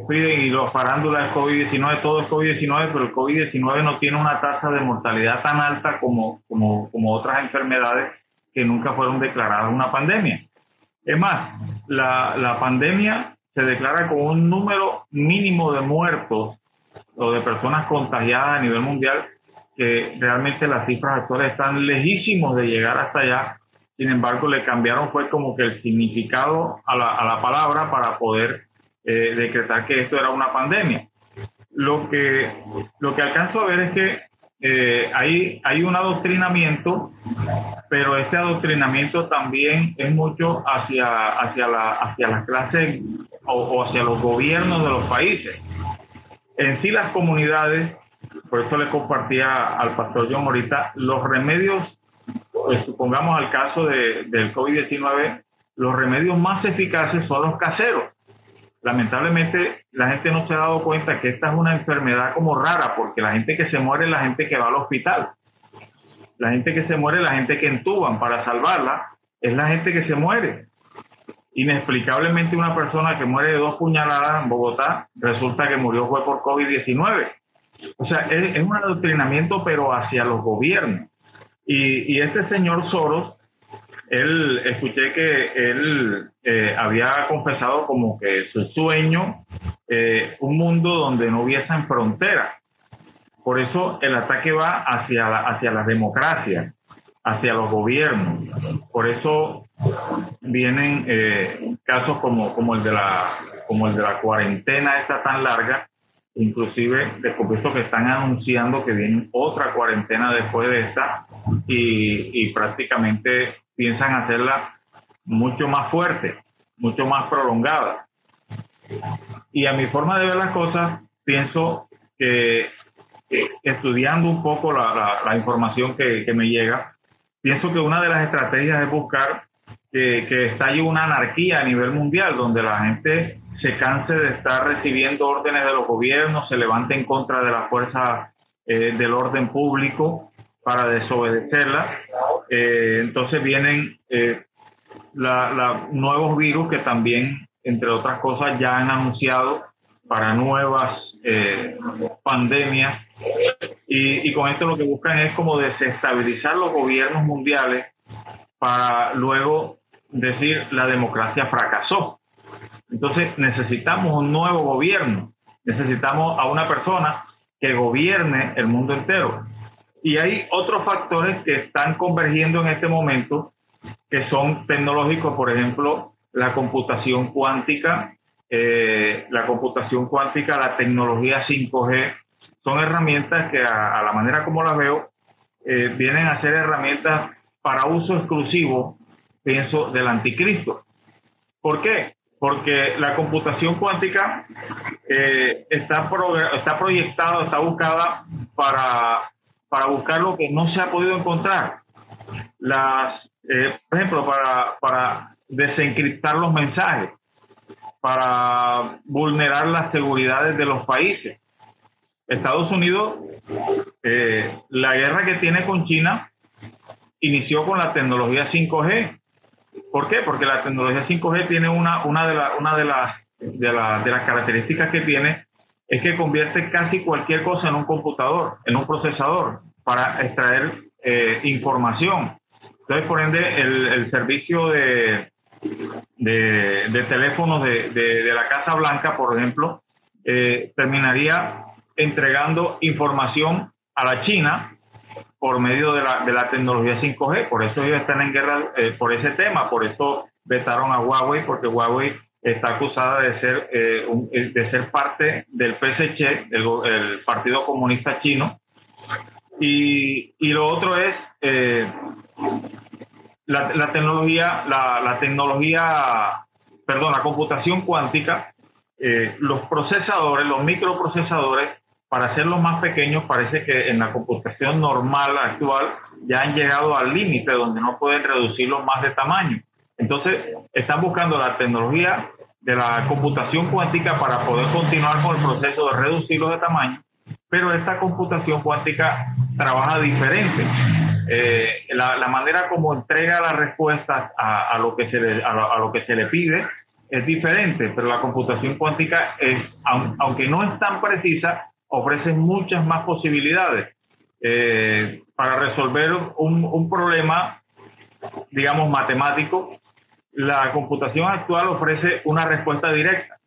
[SPEAKER 4] Y los farándulas es COVID-19, todo es COVID-19, pero el COVID-19 no tiene una tasa de mortalidad tan alta como, como, como otras enfermedades que nunca fueron declaradas una pandemia. Es más, la, la pandemia se declara con un número mínimo de muertos o de personas contagiadas a nivel mundial que realmente las cifras actuales están lejísimos de llegar hasta allá sin embargo le cambiaron fue como que el significado a la, a la palabra para poder eh, decretar que esto era una pandemia. Lo que, lo que alcanzo a ver es que eh, hay, hay un adoctrinamiento, pero ese adoctrinamiento también es mucho hacia, hacia, la, hacia las clases o, o hacia los gobiernos de los países. En sí las comunidades, por eso le compartía al pastor John ahorita, los remedios pues, supongamos al caso de, del COVID-19, los remedios más eficaces son los caseros. Lamentablemente la gente no se ha dado cuenta que esta es una enfermedad como rara, porque la gente que se muere es la gente que va al hospital. La gente que se muere es la gente que entuban para salvarla, es la gente que se muere. Inexplicablemente una persona que muere de dos puñaladas en Bogotá resulta que murió fue por COVID-19. O sea, es un adoctrinamiento pero hacia los gobiernos y, este señor Soros, él escuché que él eh, había confesado como que su sueño, eh, un mundo donde no hubiesen fronteras. Por eso el ataque va hacia la, hacia la democracia, hacia los gobiernos. Por eso vienen eh, casos como, como el de la como el de la cuarentena esta tan larga, inclusive después que están anunciando que viene otra cuarentena después de esta y, prácticamente piensan hacerla mucho más fuerte, mucho más prolongada. Y a mi forma de ver las cosas, pienso que, estudiando un poco la, información que, me llega, pienso que una de las estrategias es buscar que, que estalle una anarquía a nivel mundial, donde la gente se canse de estar recibiendo órdenes de los gobiernos, se levante en contra de la fuerza eh, del orden público para desobedecerla. Eh, entonces vienen eh, la, nuevos virus que también, entre otras cosas, ya han anunciado para nuevas pandemias. Y, y con esto lo que buscan es como desestabilizar los gobiernos mundiales para luego decir la democracia fracasó. Entonces necesitamos un nuevo gobierno, necesitamos a una persona que gobierne el mundo entero. Y hay otros factores que están convergiendo en este momento, que son tecnológicos, por ejemplo, la computación cuántica, eh, la computación cuántica, la tecnología 5G, son herramientas que a, la manera como las veo, eh, vienen a ser herramientas para uso exclusivo, pienso, del anticristo. ¿Por qué? Porque la computación cuántica eh, está, proyectada, está buscada para, buscar lo que no se ha podido encontrar. Las, eh, por ejemplo, para, para desencriptar los mensajes, para vulnerar las seguridades de los países. Estados Unidos, eh, la guerra que tiene con China inició con la tecnología 5G. ¿Por qué? Porque la tecnología 5G tiene una, una, de, una de, las, de, de las características que tiene es que convierte casi cualquier cosa en un computador, en un procesador, para extraer eh, información. Entonces, por ende, el, servicio de, de, teléfonos de, de, la Casa Blanca, por ejemplo, eh, terminaría entregando información a la China por medio de la, de la tecnología 5G. Por eso ellos están en guerra eh, por ese tema. Por eso vetaron a Huawei, porque Huawei está acusada de ser, eh, eh, de ser parte del PSC, el, Partido Comunista Chino. Y, y lo otro es la, la, tecnología, la, la, tecnología, perdón, la computación cuántica, los procesadores, los microprocesadores para hacerlos más pequeños, parece que en la computación normal actual ya han llegado al límite donde no pueden reducirlos más de tamaño. Entonces, están buscando la tecnología de la computación cuántica para poder continuar con el proceso de reducirlos de tamaño, pero esta computación cuántica trabaja diferente. Eh, la, manera como entrega las respuestas a, lo que se le, a, lo, que se le pide es diferente, pero la computación cuántica es, aunque no es tan precisa, ofrece muchas más posibilidades eh, para resolver un, problema, digamos, matemático. La computación actual ofrece una respuesta directa.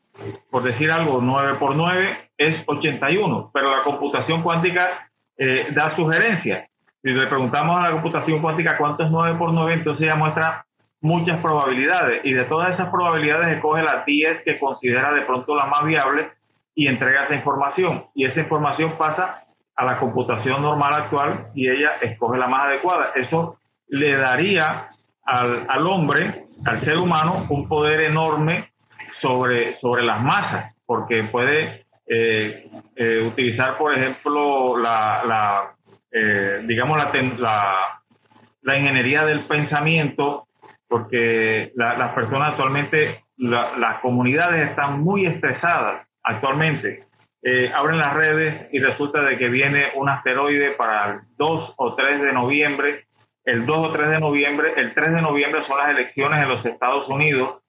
[SPEAKER 4] Por decir algo, 9 por 9 es 81, pero la computación cuántica eh, da sugerencias. Si le preguntamos a la computación cuántica cuánto es 9 por 9, entonces ella muestra muchas probabilidades y de todas esas probabilidades escoge las 10 que considera de pronto las más viables y entrega esa información. Y esa información pasa a la computación normal actual y ella escoge la más adecuada. Eso le daría al, al hombre, al ser humano, un poder enorme sobre, sobre las masas, porque puede eh, eh, utilizar, por ejemplo, la, la eh, digamos, la, la, la, ingeniería del pensamiento, porque las personas actualmente, las comunidades están muy estresadas actualmente. Eh, abren las redes y resulta de que viene un asteroide para el 2 o 3 de noviembre. El 2 o 3 de noviembre, el 3 de noviembre son las elecciones en los Estados Unidos.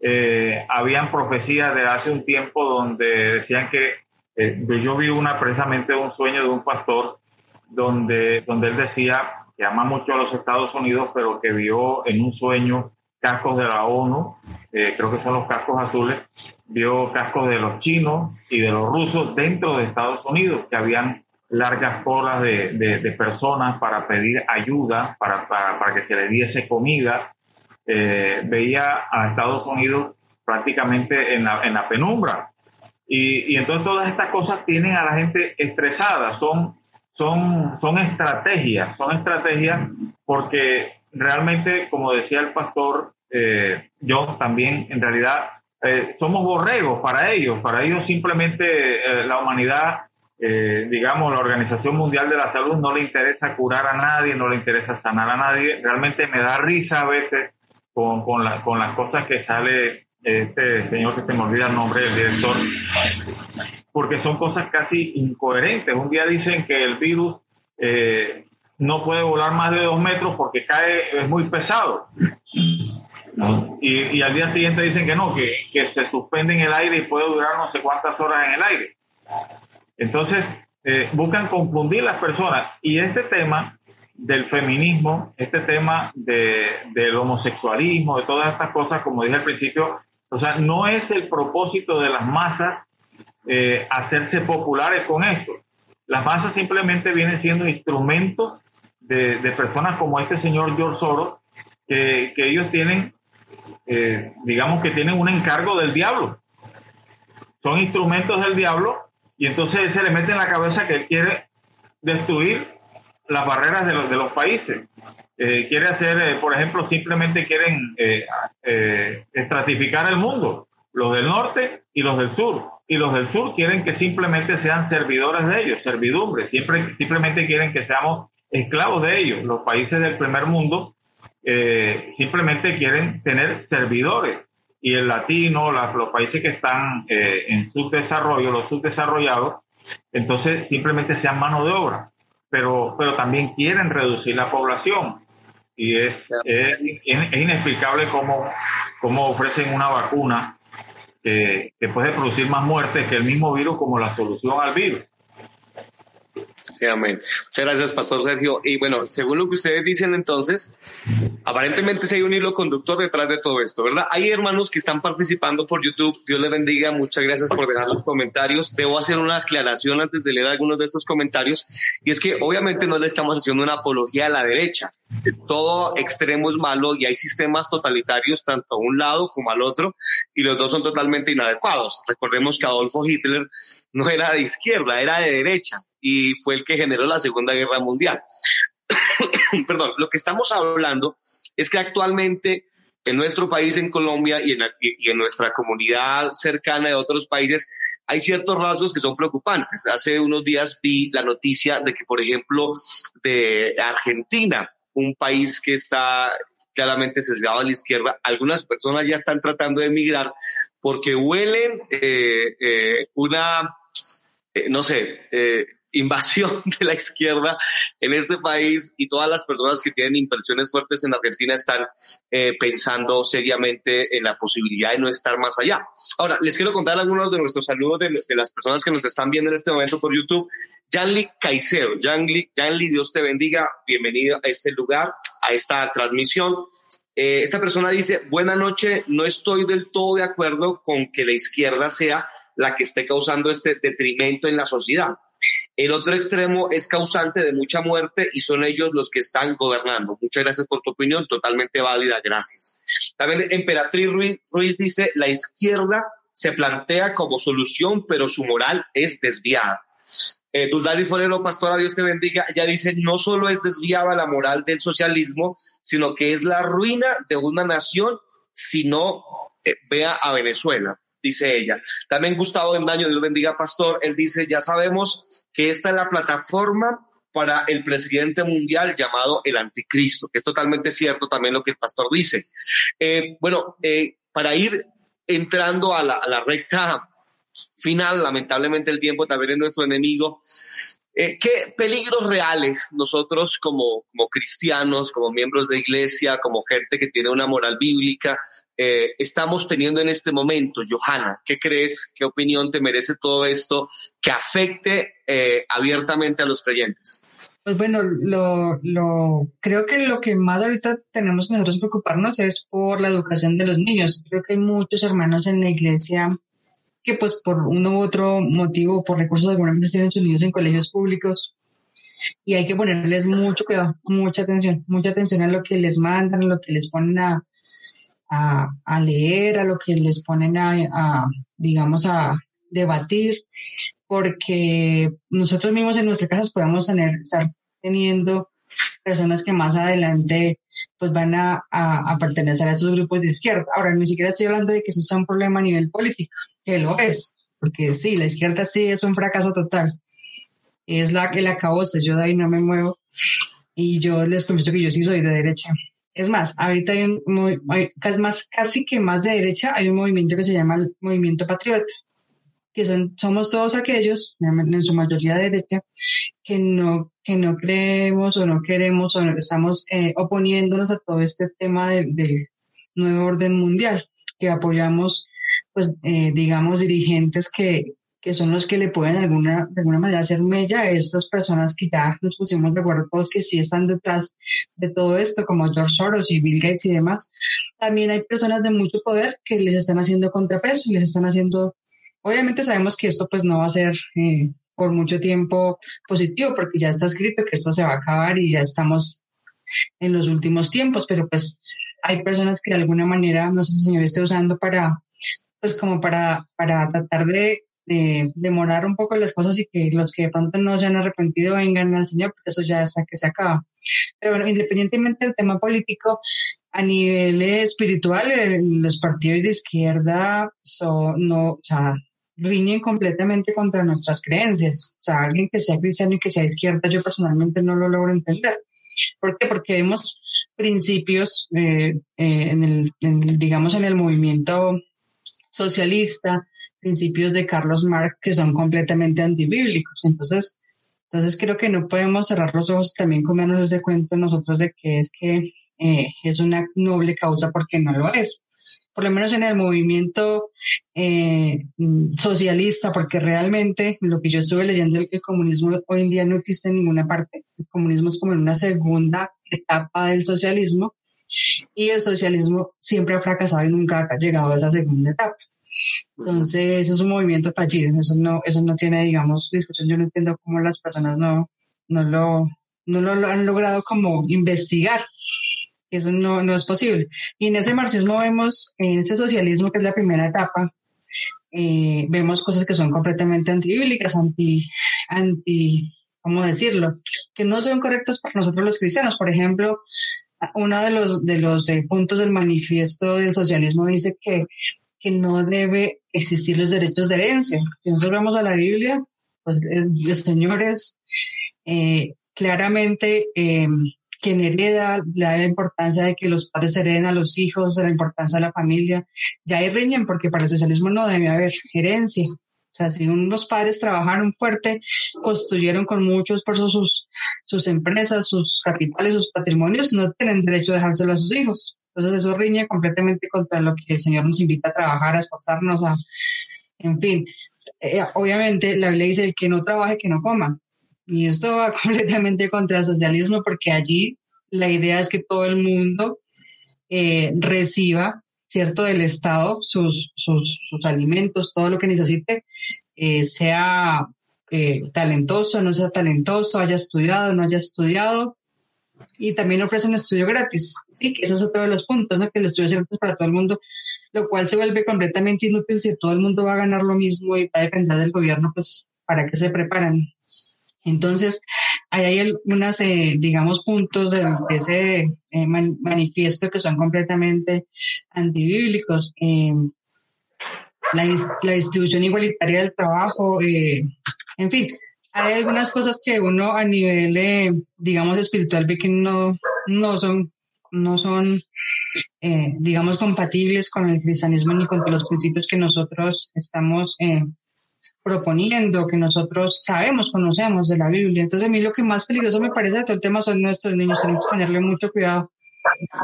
[SPEAKER 4] Eh, habían profecías de hace un tiempo donde decían que eh, yo vi una precisamente un sueño de un pastor donde, donde él decía que ama mucho a los Estados Unidos, pero que vio en un sueño cascos de la ONU, creo que son los cascos azules, vio cascos de los chinos y de los rusos dentro de Estados Unidos, que habían largas colas de, de, personas para pedir ayuda, para, para, que se le diese comida. Eh, veía a Estados Unidos prácticamente en la, en la penumbra. Y, y, entonces todas estas cosas tienen a la gente estresada, son, son, son estrategias, son estrategias porque realmente, como decía el pastor eh, también en realidad eh, somos borregos para ellos. Para ellos simplemente eh, la humanidad, eh, digamos, la Organización Mundial de la Salud no le interesa curar a nadie, no le interesa sanar a nadie. Realmente me da risa a veces con, con, la, con las cosas que sale este señor que se me olvida el nombre del director, porque son cosas casi incoherentes. Un día dicen que el virus no puede volar más de dos metros porque cae, es muy pesado. Y, al día siguiente dicen que no, que, que, se suspende en el aire y puede durar no sé cuántas horas en el aire. Entonces, eh, buscan confundir las personas. Y este tema del feminismo, este tema de, del homosexualismo, de todas estas cosas, como dije al principio, o sea, no es el propósito de las masas eh, hacerse populares con esto. Las masas simplemente vienen siendo instrumentos de, personas como este señor George Soros, que, ellos tienen, eh, digamos que tienen un encargo del diablo. Son instrumentos del diablo y entonces se le mete en la cabeza que él quiere destruir las barreras de los, de los países. Eh, quiere hacer, eh, por ejemplo, simplemente quieren estratificar el mundo, los del norte y los del sur. Y los del sur quieren que simplemente sean servidores de ellos, servidumbre, siempre, simplemente quieren que seamos esclavos de ellos. Los países del primer mundo simplemente quieren tener servidores. Y el latino, los países que están en subdesarrollo, los subdesarrollados, entonces simplemente sean mano de obra. Pero, pero también quieren reducir la población y es, es, inexplicable cómo, cómo ofrecen una vacuna que, que puede producir más muerte que el mismo virus como la solución al virus.
[SPEAKER 1] Sí, amén. Muchas gracias, Pastor Sergio. Y bueno, según lo que ustedes dicen entonces, aparentemente sí hay un hilo conductor detrás de todo esto, ¿verdad? Hay hermanos que están participando por YouTube. Dios les bendiga. Muchas gracias por dejar los comentarios. Debo hacer una aclaración antes de leer algunos de estos comentarios. Y es que obviamente no le estamos haciendo una apología a la derecha. Todo extremo es malo y hay sistemas totalitarios tanto a un lado como al otro y los dos son totalmente inadecuados. Recordemos que Adolfo Hitler no era de izquierda, era de derecha y fue el que generó la Segunda Guerra Mundial. Perdón, lo que estamos hablando es que actualmente en nuestro país, en Colombia y en, y en, nuestra comunidad cercana de otros países, hay ciertos rasgos que son preocupantes. Hace unos días vi la noticia de que, por ejemplo, de Argentina, un país que está claramente sesgado a la izquierda, algunas personas ya están tratando de emigrar porque huelen eh, eh, una, eh, no sé, invasión de la izquierda en este país y todas las personas que tienen inversiones fuertes en Argentina están eh, pensando seriamente en la posibilidad de no estar más allá. Ahora, les quiero contar algunos de nuestros saludos de, las personas que nos están viendo en este momento por YouTube. Janly Caicedo, Janly, Janly, Dios te bendiga, bienvenido a este lugar, a esta transmisión. Eh, esta persona dice, buena noche, no estoy del todo de acuerdo con que la izquierda sea la que esté causando este detrimento en la sociedad. El otro extremo es causante de mucha muerte y son ellos los que están gobernando. Muchas gracias por tu opinión, totalmente válida, gracias. También Emperatriz Ruiz, dice, la izquierda se plantea como solución, pero su moral es desviada. Eh, Duldali Forero, pastora, Dios te bendiga, ella dice, no solo es desviada la moral del socialismo, sino que es la ruina de una nación, si no eh, vea a Venezuela dice ella. También Gustavo Daño, Dios bendiga, pastor, él dice, ya sabemos que esta es la plataforma para el presidente mundial llamado el anticristo, que es totalmente cierto también lo que el pastor dice. Eh, bueno, eh, para ir entrando a la, a la recta final, lamentablemente el tiempo también es nuestro enemigo, eh, ¿Qué peligros reales nosotros como, como cristianos, como miembros de iglesia, como gente que tiene una moral bíblica, eh, estamos teniendo en este momento? Johanna, ¿qué crees? ¿Qué opinión te merece todo esto que afecte eh, abiertamente a los creyentes?
[SPEAKER 2] Pues bueno, lo, creo que lo que más ahorita tenemos que nosotros preocuparnos es por la educación de los niños. Creo que hay muchos hermanos en la iglesia que pues por uno u otro motivo, por recursos, seguramente tienen sus niños en colegios públicos y hay que ponerles mucho cuidado, mucha atención, mucha atención a lo que les mandan, a lo que les ponen a, a, leer, a lo que les ponen a, digamos, a debatir, porque nosotros mismos en nuestras casas podemos tener, estar teniendo personas que más adelante pues van a, a, pertenecer a estos grupos de izquierda. Ahora, ni siquiera estoy hablando de que eso sea un problema a nivel político, que lo es, porque sí, la izquierda sí es un fracaso total. Es la que la acabó, yo de ahí no me muevo y yo les confieso que yo sí soy de derecha. Es más, ahorita hay un, más, casi que más de derecha, hay un movimiento que se llama el Movimiento Patriota, que son, somos todos aquellos, en su mayoría de derecha, que no, que no creemos o no queremos o no estamos eh, oponiéndonos a todo este tema del nuevo orden mundial, que apoyamos, pues, eh, digamos, dirigentes que, que son los que le pueden de alguna, de alguna manera hacer mella a estas personas que ya nos pusimos de acuerdo todos que sí están detrás de todo esto, como George Soros y Bill Gates y demás. También hay personas de mucho poder que les están haciendo contrapeso y les están haciendo, obviamente sabemos que esto pues no va a ser eh, por mucho tiempo positivo porque ya está escrito que esto se va a acabar y ya estamos en los últimos tiempos, pero pues hay personas que de alguna manera, no sé si el señor esté usando para, pues como para, para tratar de de demorar un poco las cosas y que los que de pronto no se han arrepentido vengan al Señor, porque eso ya hasta que se acaba. Pero bueno, independientemente del tema político, a nivel espiritual, los partidos de izquierda son, no, o sea, riñen completamente contra nuestras creencias. O sea, alguien que sea cristiano y que sea de izquierda, yo personalmente no lo logro entender. ¿Por qué? Porque vemos principios eh, eh, en el, digamos, en el movimiento socialista, principios de Carlos Marx que son completamente antibíblicos. Entonces, entonces creo que no podemos cerrar los ojos también comernos ese cuento nosotros de que es que eh, es una noble causa porque no lo es. Por lo menos en el movimiento eh, socialista, porque realmente lo que yo estuve leyendo es que el comunismo hoy en día no existe en ninguna parte. El comunismo es como en una segunda etapa del socialismo y el socialismo siempre ha fracasado y nunca ha llegado a esa segunda etapa. Entonces, es un movimiento fallido, eso no, eso no tiene, digamos, discusión. Yo no entiendo cómo las personas no, no, lo, no lo han logrado como investigar. Eso no, no es posible. Y en ese marxismo vemos, en ese socialismo, que es la primera etapa, eh, vemos cosas que son completamente antibíblicas, anti, anti, ¿cómo decirlo? Que no son correctas para nosotros los cristianos. Por ejemplo, uno de los, de los eh, puntos del manifiesto del socialismo dice que que no debe existir los derechos de herencia. Si nosotros vamos a la Biblia, pues el Señor es eh, claramente eh, quien hereda, le da la importancia de que los padres hereden a los hijos, la importancia de la familia. Ya hay riñen porque para el socialismo no debe haber herencia. O sea, si unos padres trabajaron fuerte, construyeron con mucho esfuerzo sus, sus empresas, sus capitales, sus patrimonios, no tienen derecho a dejárselo a sus hijos. Entonces eso riñe completamente contra lo que el Señor nos invita a trabajar, a esforzarnos, a, en fin. Eh, obviamente la ley dice el que no trabaje, que no coma. Y esto va completamente contra el socialismo porque allí la idea es que todo el mundo eh, reciba, ¿cierto?, del Estado sus, sus, sus alimentos, todo lo que necesite, eh, sea talentoso, no sea talentoso, haya estudiado, no haya estudiado, y también ofrecen estudio gratis. Sí, que ese es otro de los puntos, ¿no? Que el estudio es gratis para todo el mundo, lo cual se vuelve completamente inútil si todo el mundo va a ganar lo mismo y va a depender del gobierno, pues, ¿para qué se preparan? Entonces, ahí hay algunos, eh, digamos, puntos de, ese eh, manifiesto que son completamente antibíblicos. Eh, la, la, distribución igualitaria del trabajo, en fin, hay algunas cosas que uno a nivel, eh, digamos, espiritual ve que no, no son, no son, eh, digamos, compatibles con el cristianismo ni con los principios que nosotros estamos eh, proponiendo, que nosotros sabemos, conocemos de la Biblia. Entonces, a mí lo que más peligroso me parece de todo el tema son nuestros niños. Tenemos que ponerle mucho cuidado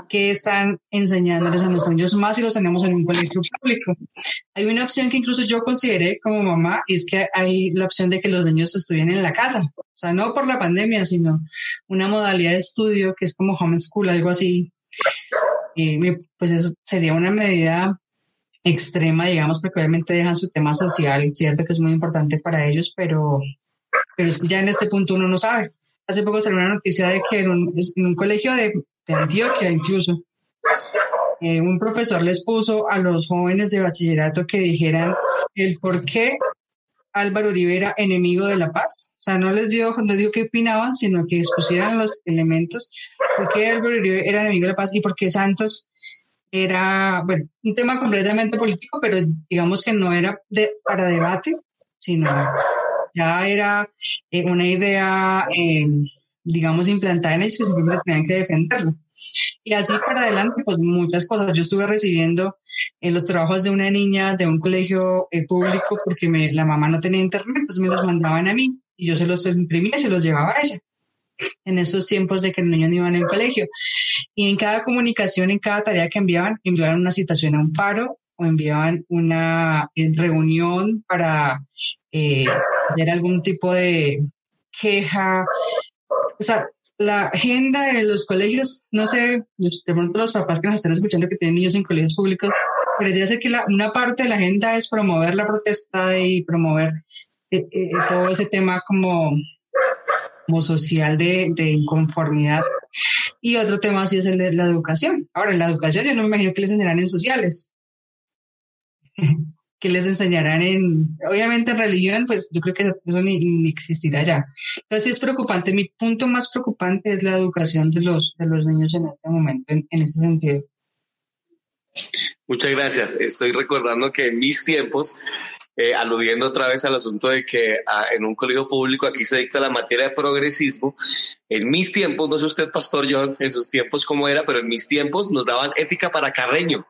[SPEAKER 2] que están enseñándoles a nuestros niños más si los tenemos en un colegio público. Hay una opción que incluso yo consideré como mamá, es que hay la opción de que los niños estudien en la casa. O sea, no por la pandemia, sino una modalidad de estudio que es como homeschool, algo así. pues sería una medida extrema, digamos, porque obviamente dejan su tema social, cierto que es muy importante para ellos, pero, pero ya en este punto uno no sabe. Hace poco salió una noticia de que en un colegio de Antioquia incluso. Eh, un profesor les puso a los jóvenes de bachillerato que dijeran el por qué Álvaro Uribe era enemigo de la paz. O sea, no les dio, no dijo qué opinaban, sino que expusieran los elementos. ¿Por qué Álvaro Uribe era enemigo de la paz y por qué Santos era, bueno, un tema completamente político, pero digamos que no era de, para debate, sino ya era eh, una idea eh, digamos, implantada en ellos que simplemente tenían que defenderlo. Y así para adelante, pues muchas cosas. Yo estuve recibiendo en los trabajos de una niña de un colegio eh, público porque me, la mamá no tenía internet, entonces me los mandaban a mí y yo se los imprimía y se los llevaba a ella en esos tiempos de que los niños no iban al colegio. Y en cada comunicación, en cada tarea que enviaban, enviaban una citación a un paro o enviaban una eh, reunión para eh, hacer algún tipo de queja. O sea, la agenda de los colegios, no sé, de pronto los papás que nos están escuchando que tienen niños en colegios públicos, parece ser que la, una parte de la agenda es promover la protesta y promover eh, eh, todo ese tema como, como social de, de, inconformidad. Y otro tema sí es el de la educación. Ahora, en la educación yo no me imagino que les enseñarán en sociales. que les enseñarán en, obviamente en religión, pues yo creo que eso ni, existirá ya. Entonces es preocupante. Mi punto más preocupante es la educación de los, de los niños en este momento, en, en ese sentido.
[SPEAKER 1] Muchas gracias. Estoy recordando que en mis tiempos, eh, aludiendo otra vez al asunto de que ah, en un colegio público aquí se dicta la materia de progresismo, en mis tiempos, no sé usted, Pastor John, en sus tiempos cómo era, pero en mis tiempos nos daban ética para carreño,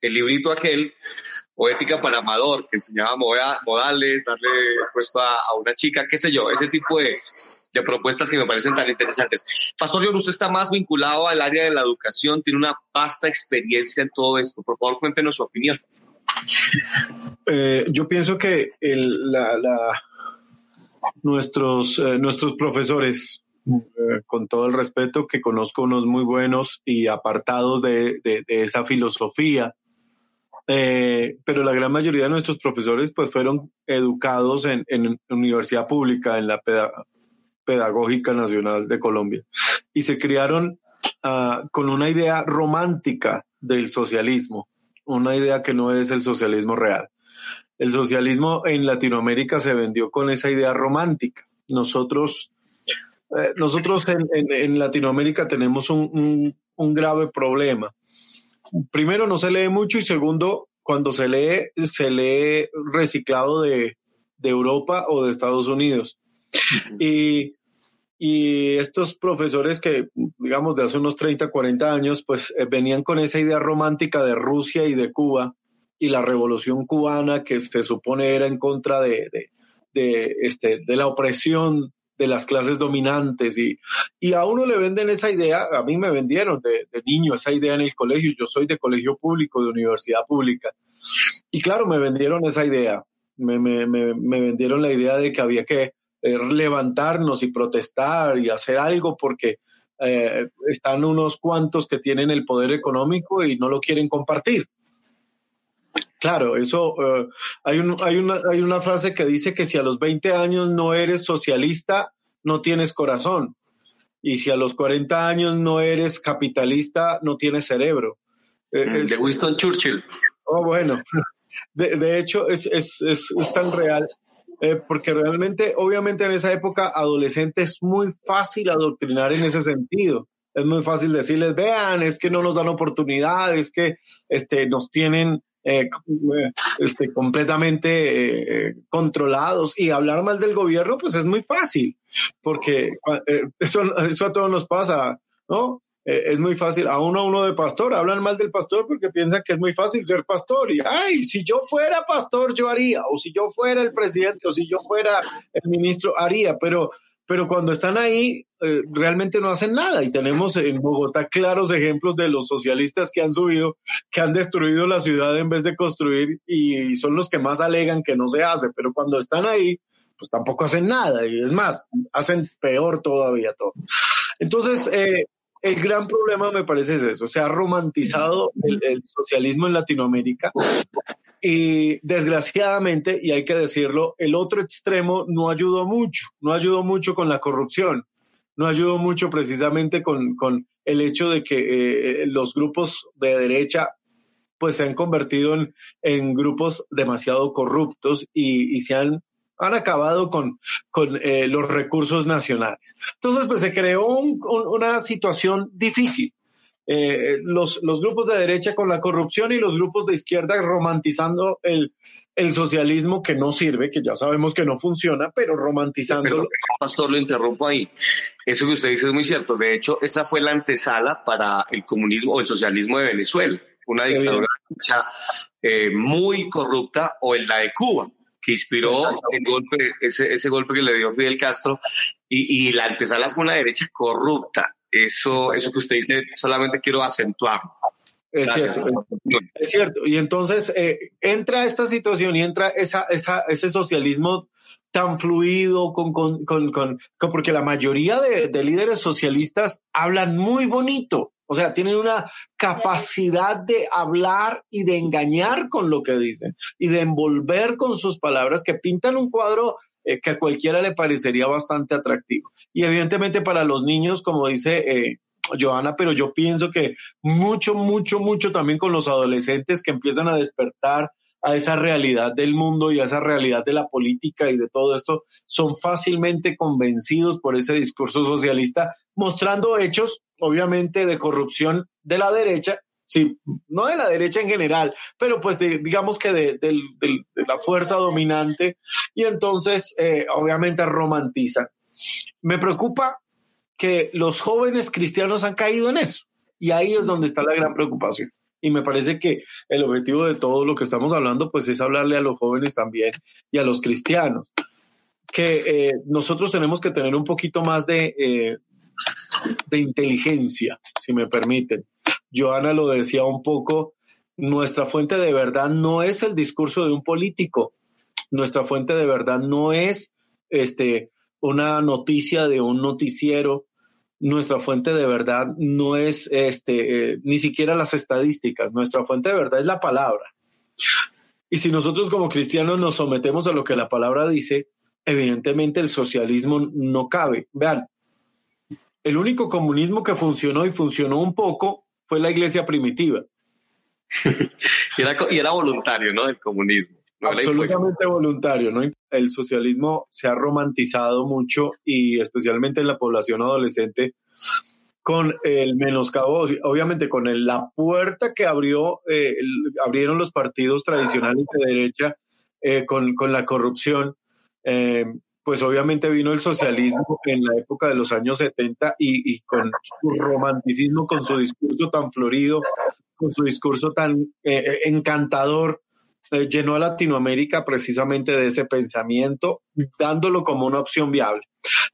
[SPEAKER 1] el librito aquel o ética para amador, que enseñaba modales, darle puesto a, una chica, qué sé yo, ese tipo de, de, propuestas que me parecen tan interesantes. Pastor John, usted está más vinculado al área de la educación, tiene una vasta experiencia en todo esto. Por favor, cuéntenos su opinión.
[SPEAKER 3] Eh, yo pienso que el, la, la, nuestros, eh, nuestros profesores, eh, con todo el respeto, que conozco unos muy buenos y apartados de, de esa filosofía, eh, pero la gran mayoría de nuestros profesores pues fueron educados en, en universidad pública, en la Pedagógica Nacional de Colombia, y se criaron uh, con una idea romántica del socialismo, una idea que no es el socialismo real. El socialismo en Latinoamérica se vendió con esa idea romántica. Nosotros, eh, nosotros en, Latinoamérica tenemos un, un grave problema primero no se lee mucho y segundo, cuando se lee, se lee reciclado de, de Europa o de Estados Unidos. Y, y, estos profesores que, digamos, de hace unos 30, 40 años, pues eh, venían con esa idea romántica de Rusia y de Cuba y la revolución cubana que se supone era en contra de, de, de, este, de la opresión de las clases dominantes y, y a uno le venden esa idea, a mí me vendieron de, niño esa idea en el colegio, yo soy de colegio público, de universidad pública, y claro, me vendieron esa idea, me, me, me, me vendieron la idea de que había que eh, levantarnos y protestar y hacer algo porque eh, están unos cuantos que tienen el poder económico y no lo quieren compartir. Claro, eso uh, hay, un, hay, una, hay una frase que dice que si a los 20 años no eres socialista, no tienes corazón. Y si a los 40 años no eres capitalista, no tienes cerebro.
[SPEAKER 1] Eh, es, de Winston Churchill.
[SPEAKER 3] Oh, bueno. De, de hecho, es, es, es, es, tan real. Eh, porque realmente, obviamente en esa época adolescente es muy fácil adoctrinar en ese sentido es muy fácil decirles, vean, es que no nos dan oportunidades, es que este, nos tienen eh, este, completamente eh, controlados y hablar mal del gobierno, pues es muy fácil, porque eh, eso, eso a todos nos pasa, ¿no? Es muy fácil, a uno a uno de pastor, hablan mal del pastor porque piensan que es muy fácil ser pastor y, ay, si yo fuera pastor yo haría, o si yo fuera el presidente, o si yo fuera el ministro haría, pero pero cuando están ahí eh, realmente no hacen nada. Y tenemos en Bogotá claros ejemplos de los socialistas que han subido, que han destruido la ciudad en vez de construir y son los que más alegan que no se hace, pero cuando están ahí pues tampoco hacen nada. Y es más, hacen peor todavía todo. Entonces, eh, el gran problema me parece es eso, se ha romantizado el, el socialismo en Latinoamérica y desgraciadamente, y hay que decirlo, el otro extremo no ayudó mucho, no ayudó mucho con la corrupción, no ayudó mucho precisamente con, con el hecho de que eh, los grupos de derecha pues se han convertido en, en grupos demasiado corruptos y, y se han han acabado con, con eh, los recursos nacionales. Entonces, pues se creó un, una situación difícil eh, los, los grupos de derecha con la corrupción y los grupos de izquierda romantizando el, el socialismo que no sirve, que ya sabemos que no funciona, pero romantizándolo.
[SPEAKER 1] pastor, lo interrumpo ahí. Eso que usted dice es muy cierto. De hecho, esa fue la antesala para el comunismo o el socialismo de Venezuela, una dictadura eh, muy corrupta, o en la de Cuba que inspiró el golpe, ese, ese golpe que le dio Fidel Castro, y, y la antesala fue una derecha corrupta. Eso, eso que usted dice, solamente quiero acentuar.
[SPEAKER 3] Es cierto, es, cierto. Y entonces eh, entra esta situación y entra esa, esa, ese socialismo tan fluido, con, con, con, con porque la mayoría de, de, líderes socialistas hablan muy bonito, o sea, tienen una capacidad de hablar y de engañar con lo que dicen y de envolver con sus palabras que pintan un cuadro eh, que a cualquiera le parecería bastante atractivo. Y evidentemente para los niños, como dice eh, Johanna, pero yo pienso que mucho, mucho, mucho también con los adolescentes que empiezan a despertar a esa realidad del mundo y a esa realidad de la política y de todo esto, son fácilmente convencidos por ese discurso socialista, mostrando hechos, obviamente, de corrupción de la derecha, sí, no de la derecha en general, pero pues digamos que de, la fuerza dominante, y entonces, eh, obviamente, romantizan. Me preocupa que los jóvenes cristianos han caído en eso, y ahí es donde está la gran preocupación. Y me parece que el objetivo de todo lo que estamos hablando, pues es hablarle a los jóvenes también y a los cristianos, que eh, nosotros tenemos que tener un poquito más de, eh, de inteligencia, si me permiten. Joana lo decía un poco, nuestra fuente de verdad no es el discurso de un político, nuestra fuente de verdad no es este, una noticia de un noticiero, nuestra fuente de verdad no es este, eh, ni siquiera las estadísticas, nuestra fuente de verdad es la palabra. Y si nosotros como cristianos nos sometemos a lo que la palabra dice, evidentemente el socialismo no cabe. Vean, el único comunismo que funcionó y funcionó un poco fue la iglesia primitiva.
[SPEAKER 1] y, era, y era voluntario, ¿no? El comunismo.
[SPEAKER 3] Absolutamente voluntario, ¿no? El socialismo se ha romantizado mucho y especialmente en la población adolescente con el menoscabo, obviamente con la puerta que abrió, eh, abrieron los partidos tradicionales de derecha eh, con, con, la corrupción, eh, pues obviamente vino el socialismo en la época de los años 70 y, y, con su romanticismo, con su discurso tan florido, con su discurso tan encantador, eh, llenó a Latinoamérica precisamente de ese pensamiento, dándolo como una opción viable.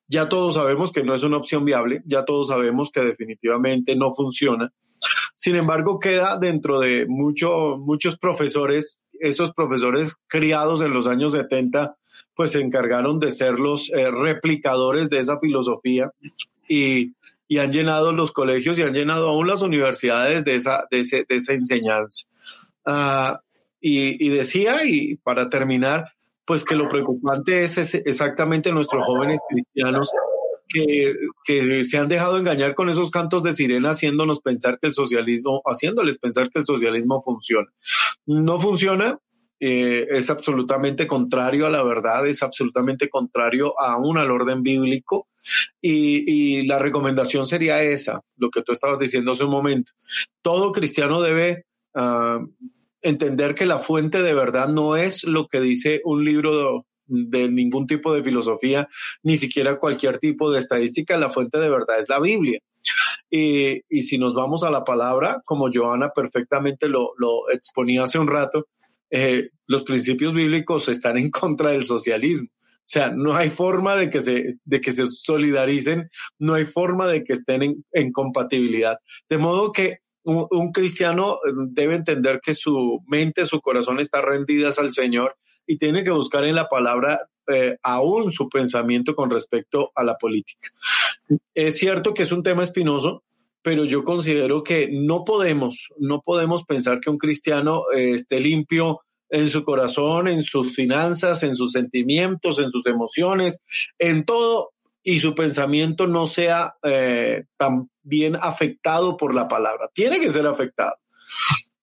[SPEAKER 3] Ya todos sabemos que no es una opción viable, ya todos sabemos que definitivamente no funciona. Sin embargo, queda dentro de mucho, muchos profesores, esos profesores criados en los años 70, pues se encargaron de ser los eh, replicadores de esa filosofía y, y, han llenado los colegios y han llenado aún las universidades de esa, de ese, de esa enseñanza. Uh, y, decía, y para terminar, pues que lo preocupante es exactamente nuestros jóvenes cristianos que, que, se han dejado engañar con esos cantos de sirena haciéndonos pensar que el socialismo, haciéndoles pensar que el socialismo funciona. No funciona, eh, es absolutamente contrario a la verdad, es absolutamente contrario aún al orden bíblico. Y, y, la recomendación sería esa, lo que tú estabas diciendo hace un momento. Todo cristiano debe uh, entender que la fuente de verdad no es lo que dice un libro de, ningún tipo de filosofía, ni siquiera cualquier tipo de estadística, la fuente de verdad es la Biblia. Y, y si nos vamos a la palabra, como Joana perfectamente lo, lo exponía hace un rato, eh, los principios bíblicos están en contra del socialismo. O sea, no hay forma de que se, de que se solidaricen, no hay forma de que estén en, en compatibilidad. De modo que un, cristiano eh, debe entender que su mente, su corazón está rendidas al Señor y tiene que buscar en la palabra eh, aún su pensamiento con respecto a la política. Es cierto que es un tema espinoso, pero yo considero que no podemos, no podemos pensar que un cristiano eh, esté limpio en su corazón, en sus finanzas, en sus sentimientos, en sus emociones, en todo, y su pensamiento no sea eh, tan bien afectado por la palabra. Tiene que ser afectado.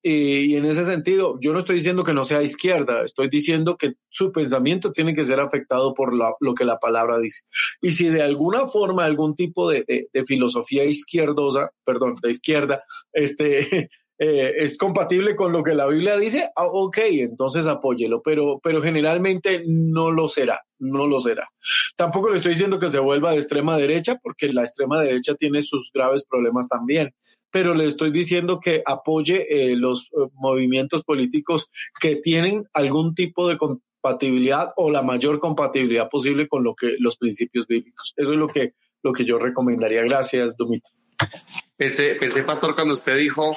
[SPEAKER 3] Y, en ese sentido, yo no estoy diciendo que no sea izquierda, estoy diciendo que su pensamiento tiene que ser afectado por lo que la palabra dice. Y si de alguna forma algún tipo de, de, filosofía izquierdosa, perdón, de izquierda, este, eh, es compatible con lo que la Biblia dice, ah, ok, entonces apóyelo, pero, pero generalmente no lo será, no lo será. Tampoco le estoy diciendo que se vuelva de extrema derecha, porque la extrema derecha tiene sus graves problemas también, pero le estoy diciendo que apoye eh, los eh, movimientos políticos que tienen algún tipo de compatibilidad o la mayor compatibilidad posible con lo que los principios bíblicos. Eso es lo que, lo que yo recomendaría. Gracias, Dumita.
[SPEAKER 1] Pensé, pensé, pastor, cuando usted dijo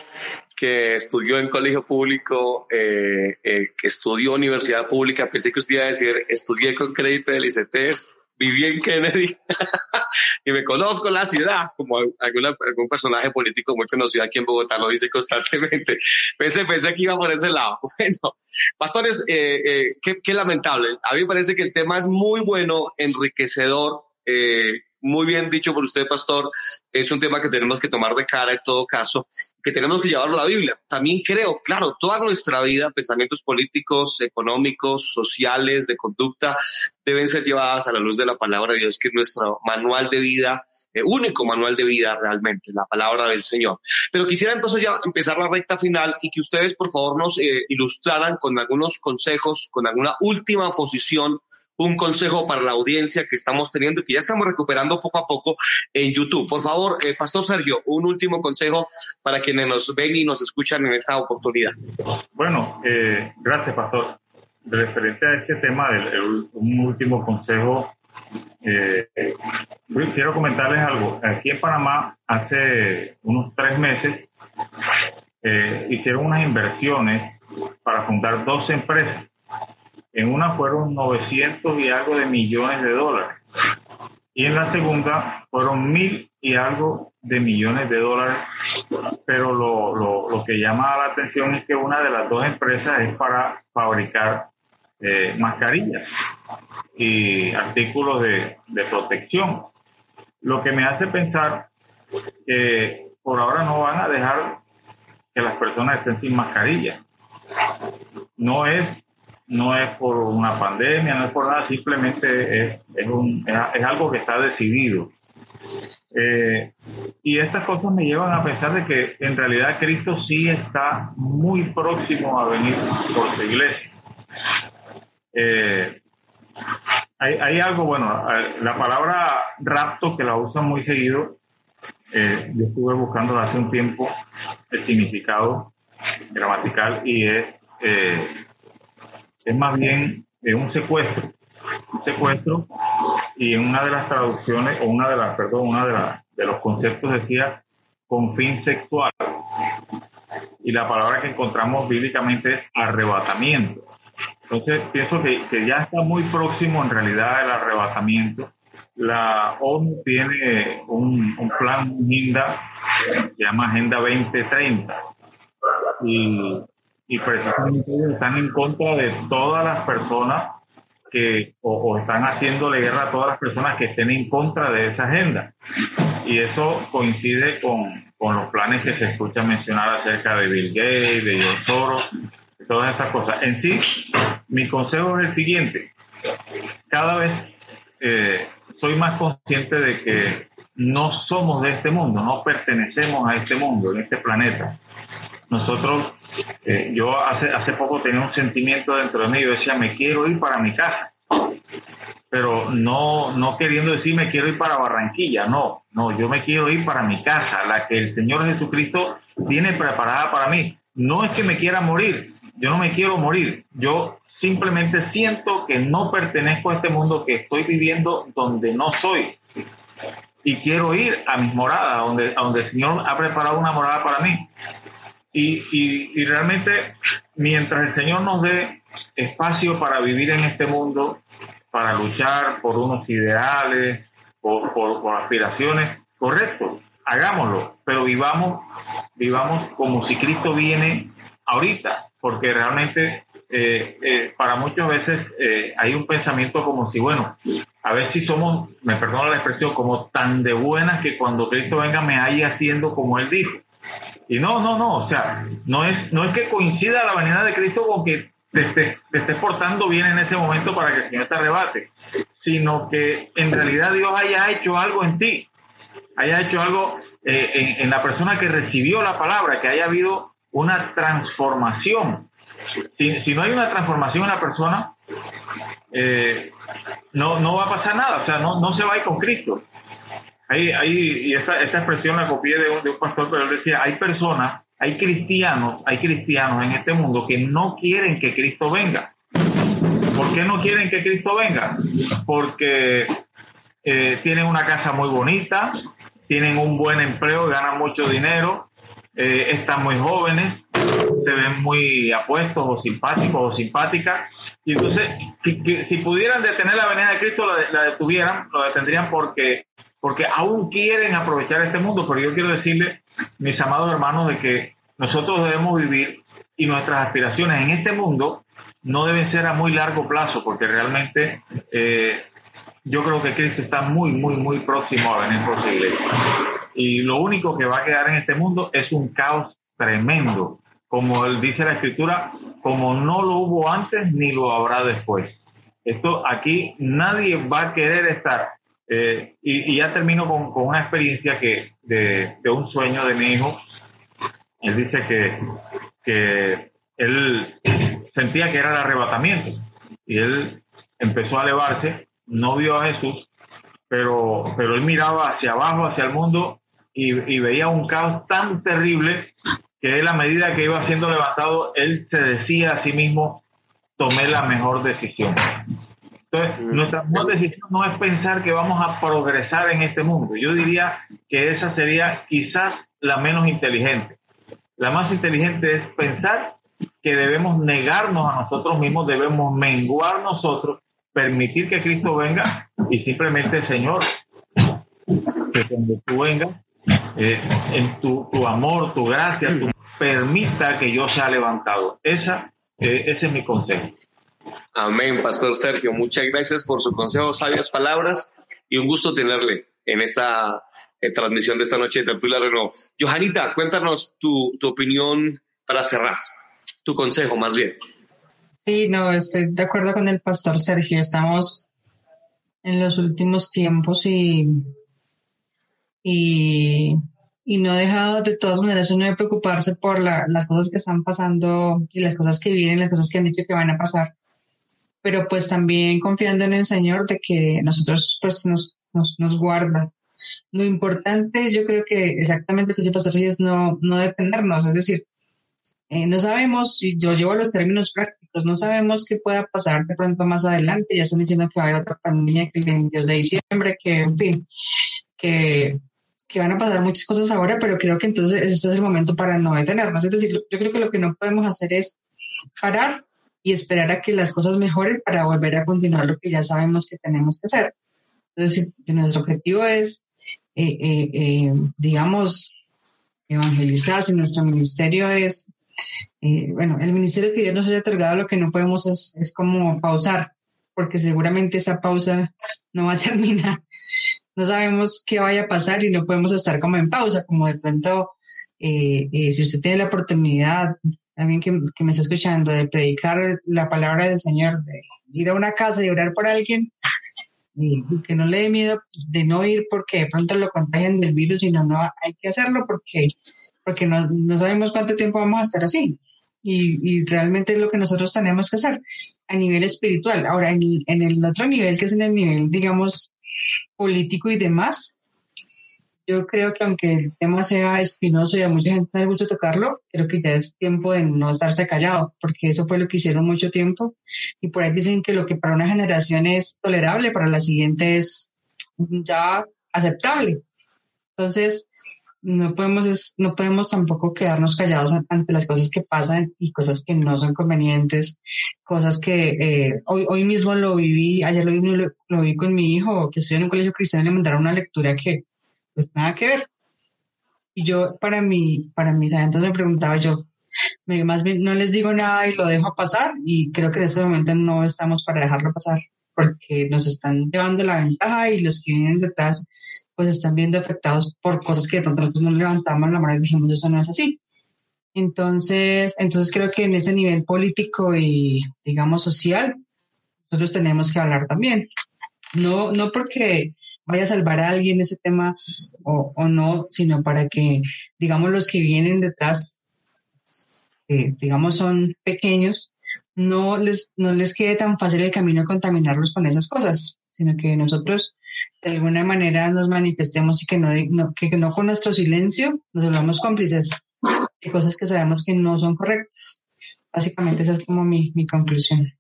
[SPEAKER 1] que estudió en colegio público, eh, eh, que estudió universidad pública, pensé que usted iba a decir, estudié con crédito del ICTs, viví en Kennedy y me conozco la ciudad, como algún personaje político muy conocido aquí en Bogotá lo dice constantemente. Pensé, pensé que iba por ese lado. Bueno, pastores, eh, eh, qué, qué, lamentable. A mí me parece que el tema es muy bueno, enriquecedor. Eh, muy bien dicho por usted, pastor, es un tema que tenemos que tomar de cara en todo caso, que tenemos que llevarlo a la Biblia. También creo, claro, toda nuestra vida, pensamientos políticos, económicos, sociales, de conducta, deben ser llevadas a la luz de la palabra de Dios, que es nuestro manual de vida, eh, único manual de vida realmente, la palabra del Señor. Pero quisiera entonces ya empezar la recta final y que ustedes, por favor, nos eh, ilustraran con algunos consejos, con alguna última posición un consejo para la audiencia que estamos teniendo y que ya estamos recuperando poco a poco en YouTube. Por favor, eh, Pastor Sergio, un último consejo para quienes nos ven y nos escuchan en esta oportunidad.
[SPEAKER 4] Bueno, eh, gracias, Pastor. Referente a este tema, un último consejo, eh, quiero comentarles algo. Aquí en Panamá, hace unos tres meses, hicieron unas inversiones para fundar dos empresas en una fueron 900 y algo de millones de dólares. Y en la segunda fueron mil y algo de millones de dólares. Pero lo, lo, lo que llama la atención es que una de las dos empresas es para fabricar eh, mascarillas y artículos de, de protección. Lo que me hace pensar que por ahora no van a dejar que las personas estén sin mascarilla. No es no es por una pandemia, no es por nada, simplemente es, es, un, es, algo que está decidido. Eh, y estas cosas me llevan a pensar de que en realidad Cristo sí está muy próximo a venir por su iglesia. Eh, hay, algo, bueno, la palabra rapto que la usan muy seguido, eh, yo estuve buscando hace un tiempo el significado gramatical y es es más bien un secuestro, un secuestro y en una de las traducciones o una de las, perdón, una de, las de los conceptos decía con fin sexual y la palabra que encontramos bíblicamente es arrebatamiento. Entonces pienso que, que ya está muy próximo en realidad el arrebatamiento. La ONU tiene un, un plan, agenda, se llama Agenda 2030 y y precisamente están en contra de todas las personas que o, están haciéndole guerra a todas las personas que estén en contra de esa agenda. Y eso coincide con, con los planes que se escucha mencionar acerca de Bill Gates, de George Soros, todas esas cosas. En sí, mi consejo es el siguiente. Cada vez eh, soy más consciente de que no somos de este mundo, no pertenecemos a este mundo, en este planeta. Nosotros eh, yo hace, hace poco tenía un sentimiento dentro de mí, yo decía, me quiero ir para mi casa, pero no, no queriendo decir me quiero ir para Barranquilla, no, no, yo me quiero ir para mi casa, la que el Señor Jesucristo tiene preparada para mí. No es que me quiera morir, yo no me quiero morir, yo simplemente siento que no pertenezco a este mundo que estoy viviendo donde no soy. Y quiero ir a mis moradas, donde, donde el Señor ha preparado una morada para mí. Y, y, realmente, mientras el Señor nos dé espacio para vivir en este mundo, para luchar por unos ideales, por, por, aspiraciones, correcto, hagámoslo, pero vivamos, vivamos como si Cristo viene ahorita, porque realmente eh, eh, para muchas veces eh, hay un pensamiento como si, bueno, a ver si somos, me perdono la expresión, como tan de buenas que cuando Cristo venga me haya haciendo como Él dijo. Y no, no, no, o sea, no es, no es que coincida la vanidad de Cristo con que te, estés portando bien en ese momento para que el Señor te arrebate, sino que en realidad Dios haya hecho algo en ti, haya hecho algo eh, en, la persona que recibió la palabra, que haya habido una transformación. Si, si no hay una transformación en la persona, eh, no, no va a pasar nada, o sea, no, no se va a ir con Cristo. Y esa, esa expresión la copié de un, de un pastor, pero él decía, hay personas, hay cristianos, hay cristianos en este mundo que no quieren que Cristo venga. ¿Por qué no quieren que Cristo venga? Porque eh, tienen una casa muy bonita, tienen un buen empleo, ganan mucho dinero, eh, están muy jóvenes, se ven muy apuestos o simpáticos o simpáticas. Y entonces, si, si pudieran detener la venida de Cristo, la, la, detuvieran, lo detendrían porque, porque aún quieren aprovechar este mundo. Pero yo quiero decirle, mis amados hermanos, de que nosotros debemos vivir y nuestras aspiraciones en este mundo no deben ser a muy largo plazo, porque realmente eh, yo creo que Cristo está muy, muy, muy próximo a venir por su iglesia. Y lo único que va a quedar en este mundo es un caos tremendo, como él dice la escritura, como no lo hubo antes ni lo habrá después. Esto aquí nadie va a querer estar. Eh, y, y, ya termino con, con una experiencia que de, de, un sueño de mi hijo. Él dice que, que él sentía que era el arrebatamiento y él empezó a elevarse no vio a Jesús, pero, pero él miraba hacia abajo, hacia el mundo, y, y veía un caos tan terrible que él a medida que iba siendo levantado, él se decía a sí mismo, tomé la mejor decisión. Entonces, nuestra mejor decisión no es pensar que vamos a progresar en este mundo. Yo diría que esa sería quizás la menos inteligente. La más inteligente es pensar que debemos negarnos a nosotros mismos, debemos menguar nosotros permitir que Cristo venga y simplemente, Señor, que cuando tú vengas, eh, en tu, tu, amor, tu gracia, tu, permita que yo sea levantado. Esa, eh, ese es mi consejo.
[SPEAKER 1] Amén, Pastor Sergio. Muchas gracias por su consejo, sabias palabras y un gusto tenerle en esta eh, transmisión de esta noche de Tertulia Renault. Johanita, cuéntanos tu, tu opinión para cerrar, tu consejo más bien.
[SPEAKER 2] Sí, no, estoy de acuerdo con el pastor Sergio. Estamos en los últimos tiempos y, y, y no he dejado de todas maneras uno de preocuparse por la, las cosas que están pasando y las cosas que vienen, las cosas que han dicho que van a pasar. Pero pues también confiando en el Señor de que nosotros pues nos, nos, nos guarda. Lo importante yo creo que exactamente lo que dice pastor es no, no detenernos, es decir, eh, no sabemos, y yo llevo los términos prácticos, no sabemos qué pueda pasar de pronto más adelante. Ya están diciendo que va a haber otra pandemia que el 22 de diciembre, que, en fin, que, que van a pasar muchas cosas ahora, pero creo que entonces este es el momento para no detenernos. Es decir, yo creo que lo que no podemos hacer es parar y esperar a que las cosas mejoren para volver a continuar lo que ya sabemos que tenemos que hacer. Entonces, si, nuestro objetivo es, eh, eh, eh, digamos, evangelizar, si nuestro ministerio es bueno, el ministerio que Dios nos haya otorgado lo que no podemos es, como pausar, porque seguramente esa pausa no va a terminar. No sabemos qué vaya a pasar y no podemos estar como en pausa, como de pronto, eh, si usted tiene la oportunidad, alguien que, que, me está escuchando, de predicar la palabra del Señor, de ir a una casa y orar por alguien, y, que no le dé miedo de no ir porque de pronto lo contagian del virus, sino no hay que hacerlo porque porque no, no sabemos cuánto tiempo vamos a estar así. Y, y, realmente es lo que nosotros tenemos que hacer a nivel espiritual. Ahora, en, en, el otro nivel, que es en el nivel, digamos, político y demás, yo creo que aunque el tema sea espinoso y a mucha gente le gusta tocarlo, creo que ya es tiempo de no estarse callado, porque eso fue lo que hicieron mucho tiempo. Y por ahí dicen que lo que para una generación es tolerable, para la siguiente es ya aceptable. Entonces, no podemos, no podemos tampoco quedarnos callados ante las cosas que pasan y cosas que no son convenientes, cosas que eh, hoy, hoy mismo lo viví, ayer lo, lo, lo vi con mi hijo, que estoy en un colegio cristiano, le mandaron una lectura que pues nada que ver. Y yo para mí, para mis adentros me preguntaba yo, más bien no les digo nada y lo dejo pasar y creo que en este momento no estamos para dejarlo pasar porque nos están llevando la ventaja y los que vienen detrás pues están viendo afectados por cosas que de pronto nosotros no levantamos la mano y dijimos eso no es así. Entonces, entonces creo que en ese nivel político y digamos social, nosotros tenemos que hablar también. No, no porque vaya a salvar a alguien ese tema o, o no, sino para que, digamos, los que vienen detrás que digamos son pequeños, no les, no les quede tan fácil el camino contaminarlos con esas cosas, sino que nosotros de alguna manera nos manifestemos y que no, que no con nuestro silencio nos volvamos cómplices de cosas que sabemos que no son correctas. Básicamente esa es como mi, mi conclusión.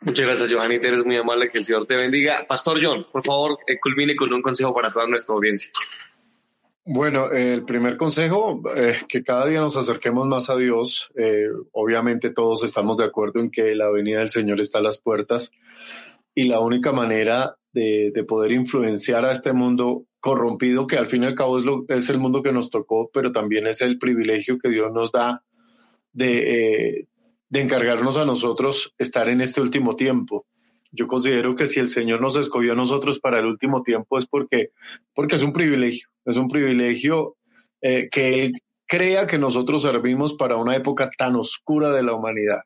[SPEAKER 1] Muchas gracias, Johanny. Eres muy amable. Que el Señor te bendiga. Pastor John, por favor, eh, culmine con un consejo para toda nuestra audiencia.
[SPEAKER 3] Bueno, el primer consejo es que cada día nos acerquemos más a Dios. Eh, obviamente todos estamos de acuerdo en que la venida del Señor está a las puertas y la única manera de, poder influenciar a este mundo corrompido, que al fin y al cabo es, lo, es el mundo que nos tocó, pero también es el privilegio que Dios nos da de, eh, de encargarnos a nosotros estar en este último tiempo. Yo considero que si el Señor nos escogió a nosotros para el último tiempo es porque, porque es un privilegio, es un privilegio eh, que Él crea que nosotros servimos para una época tan oscura de la humanidad.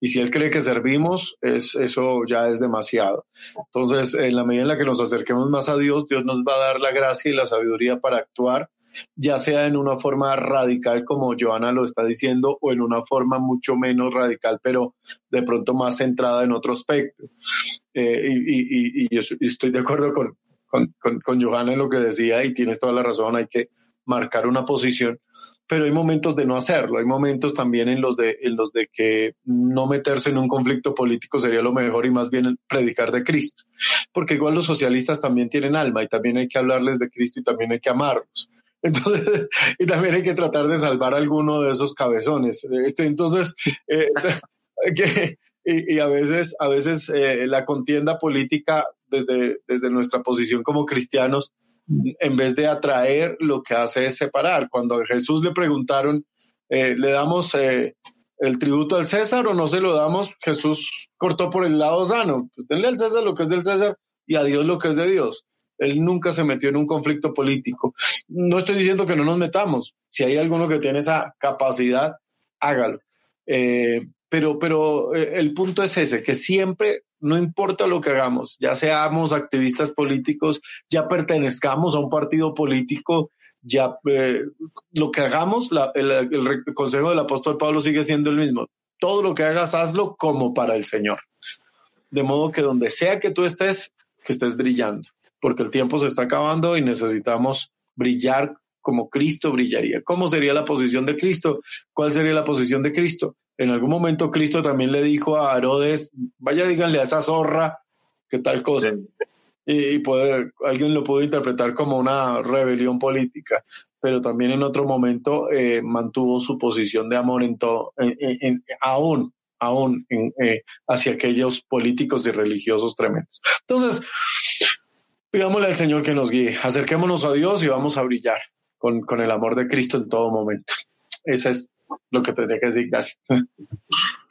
[SPEAKER 3] Y si Él cree que servimos, es, eso ya es demasiado. Entonces, en la medida en la que nos acerquemos más a Dios, Dios nos va a dar la gracia y la sabiduría para actuar ya sea en una forma radical como Joana lo está diciendo o en una forma mucho menos radical, pero de pronto más centrada en otro aspecto. Eh, y, y, estoy de acuerdo con, con, con, Johanna en lo que decía y tienes toda la razón, hay que marcar una posición, pero hay momentos de no hacerlo, hay momentos también en los de, en los de que no meterse en un conflicto político sería lo mejor y más bien predicar de Cristo, porque igual los socialistas también tienen alma y también hay que hablarles de Cristo y también hay que amarlos. Entonces, y también hay que tratar de salvar alguno de esos cabezones. Este, entonces, eh, y, a veces, a veces eh, la contienda política desde, desde nuestra posición como cristianos, en vez de atraer, lo que hace es separar. Cuando a Jesús le preguntaron, eh, ¿le damos el tributo al César o no se lo damos? Jesús cortó por el lado sano. Pues denle al César lo que es del César y a Dios lo que es de Dios. Él nunca se metió en un conflicto político. No estoy diciendo que no nos metamos. Si hay alguno que tiene esa capacidad, hágalo. Eh, pero, pero eh, el punto es ese, que siempre, no importa lo que hagamos, ya seamos activistas políticos, ya pertenezcamos a un partido político, ya eh, lo que hagamos, el, el consejo del apóstol Pablo sigue siendo el mismo. Todo lo que hagas, hazlo como para el Señor. De modo que donde sea que tú estés, que estés brillando porque el tiempo se está acabando y necesitamos brillar como Cristo brillaría. ¿Cómo sería la posición de Cristo? ¿Cuál sería la posición de Cristo? En algún momento Cristo también le dijo a Herodes, vaya díganle a esa zorra que tal cosa. Y, alguien lo puede interpretar como una rebelión política, pero también en otro momento eh, mantuvo su posición de amor en todo, en, aún, aún eh, hacia aquellos políticos y religiosos tremendos. Entonces, Pidámosle al Señor que nos guíe. Acerquémonos a Dios y vamos a brillar con, con el amor de Cristo en todo momento. Eso es lo que tendría que decir. Gracias.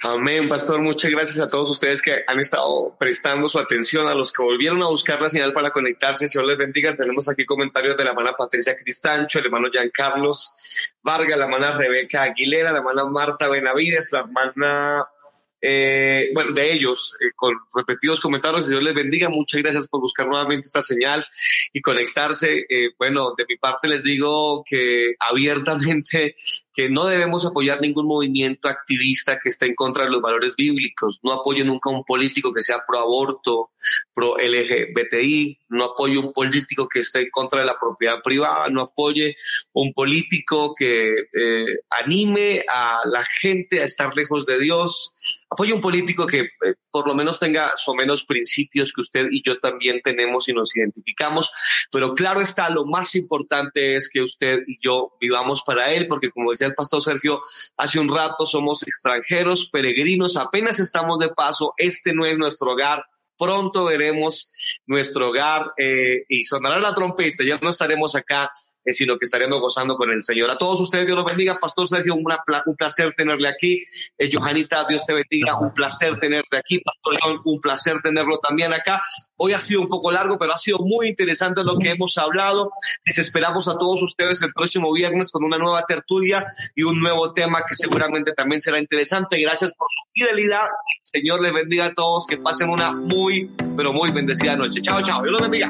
[SPEAKER 1] Amén, pastor. Muchas gracias a todos ustedes que han estado prestando su atención, a los que volvieron a buscar la señal para conectarse. Señor les bendiga. Tenemos aquí comentarios de la hermana Patricia Cristancho, el hermano Jean Carlos Vargas, la hermana Rebeca Aguilera, la hermana Marta Benavides, la hermana eh, bueno, de ellos, eh, con repetidos comentarios. Dios les bendiga. Muchas gracias por buscar nuevamente esta señal y conectarse. Eh, bueno, de mi parte les digo que abiertamente que no debemos apoyar ningún movimiento activista que esté en contra de los valores bíblicos. No apoyo nunca a un político que sea pro aborto, pro LGBTI. No apoyo un político que esté en contra de la propiedad privada. No apoye un político que eh, anime a la gente a estar lejos de Dios. Apoyo un político que eh, por lo menos tenga o menos principios que usted y yo también tenemos y nos identificamos. Pero claro está, lo más importante es que usted y yo vivamos para él, porque como decía el pastor Sergio hace un rato, somos extranjeros, peregrinos, apenas estamos de paso, este no es nuestro hogar, pronto veremos nuestro hogar eh, y sonará la trompeta, ya no estaremos acá sino que estaremos gozando con el Señor. A todos ustedes, Dios los bendiga. Pastor Sergio, un placer tenerle aquí. Eh, Johanita, Dios te bendiga. Un placer tenerle aquí. Pastor John, un placer tenerlo también acá. Hoy ha sido un poco largo, pero ha sido muy interesante lo que hemos hablado. Les esperamos a todos ustedes el próximo viernes con una nueva tertulia y un nuevo tema que seguramente también será interesante. Gracias por su fidelidad. Señor les bendiga a todos. Que pasen una muy, pero muy bendecida noche. Chao, chao. Dios los bendiga.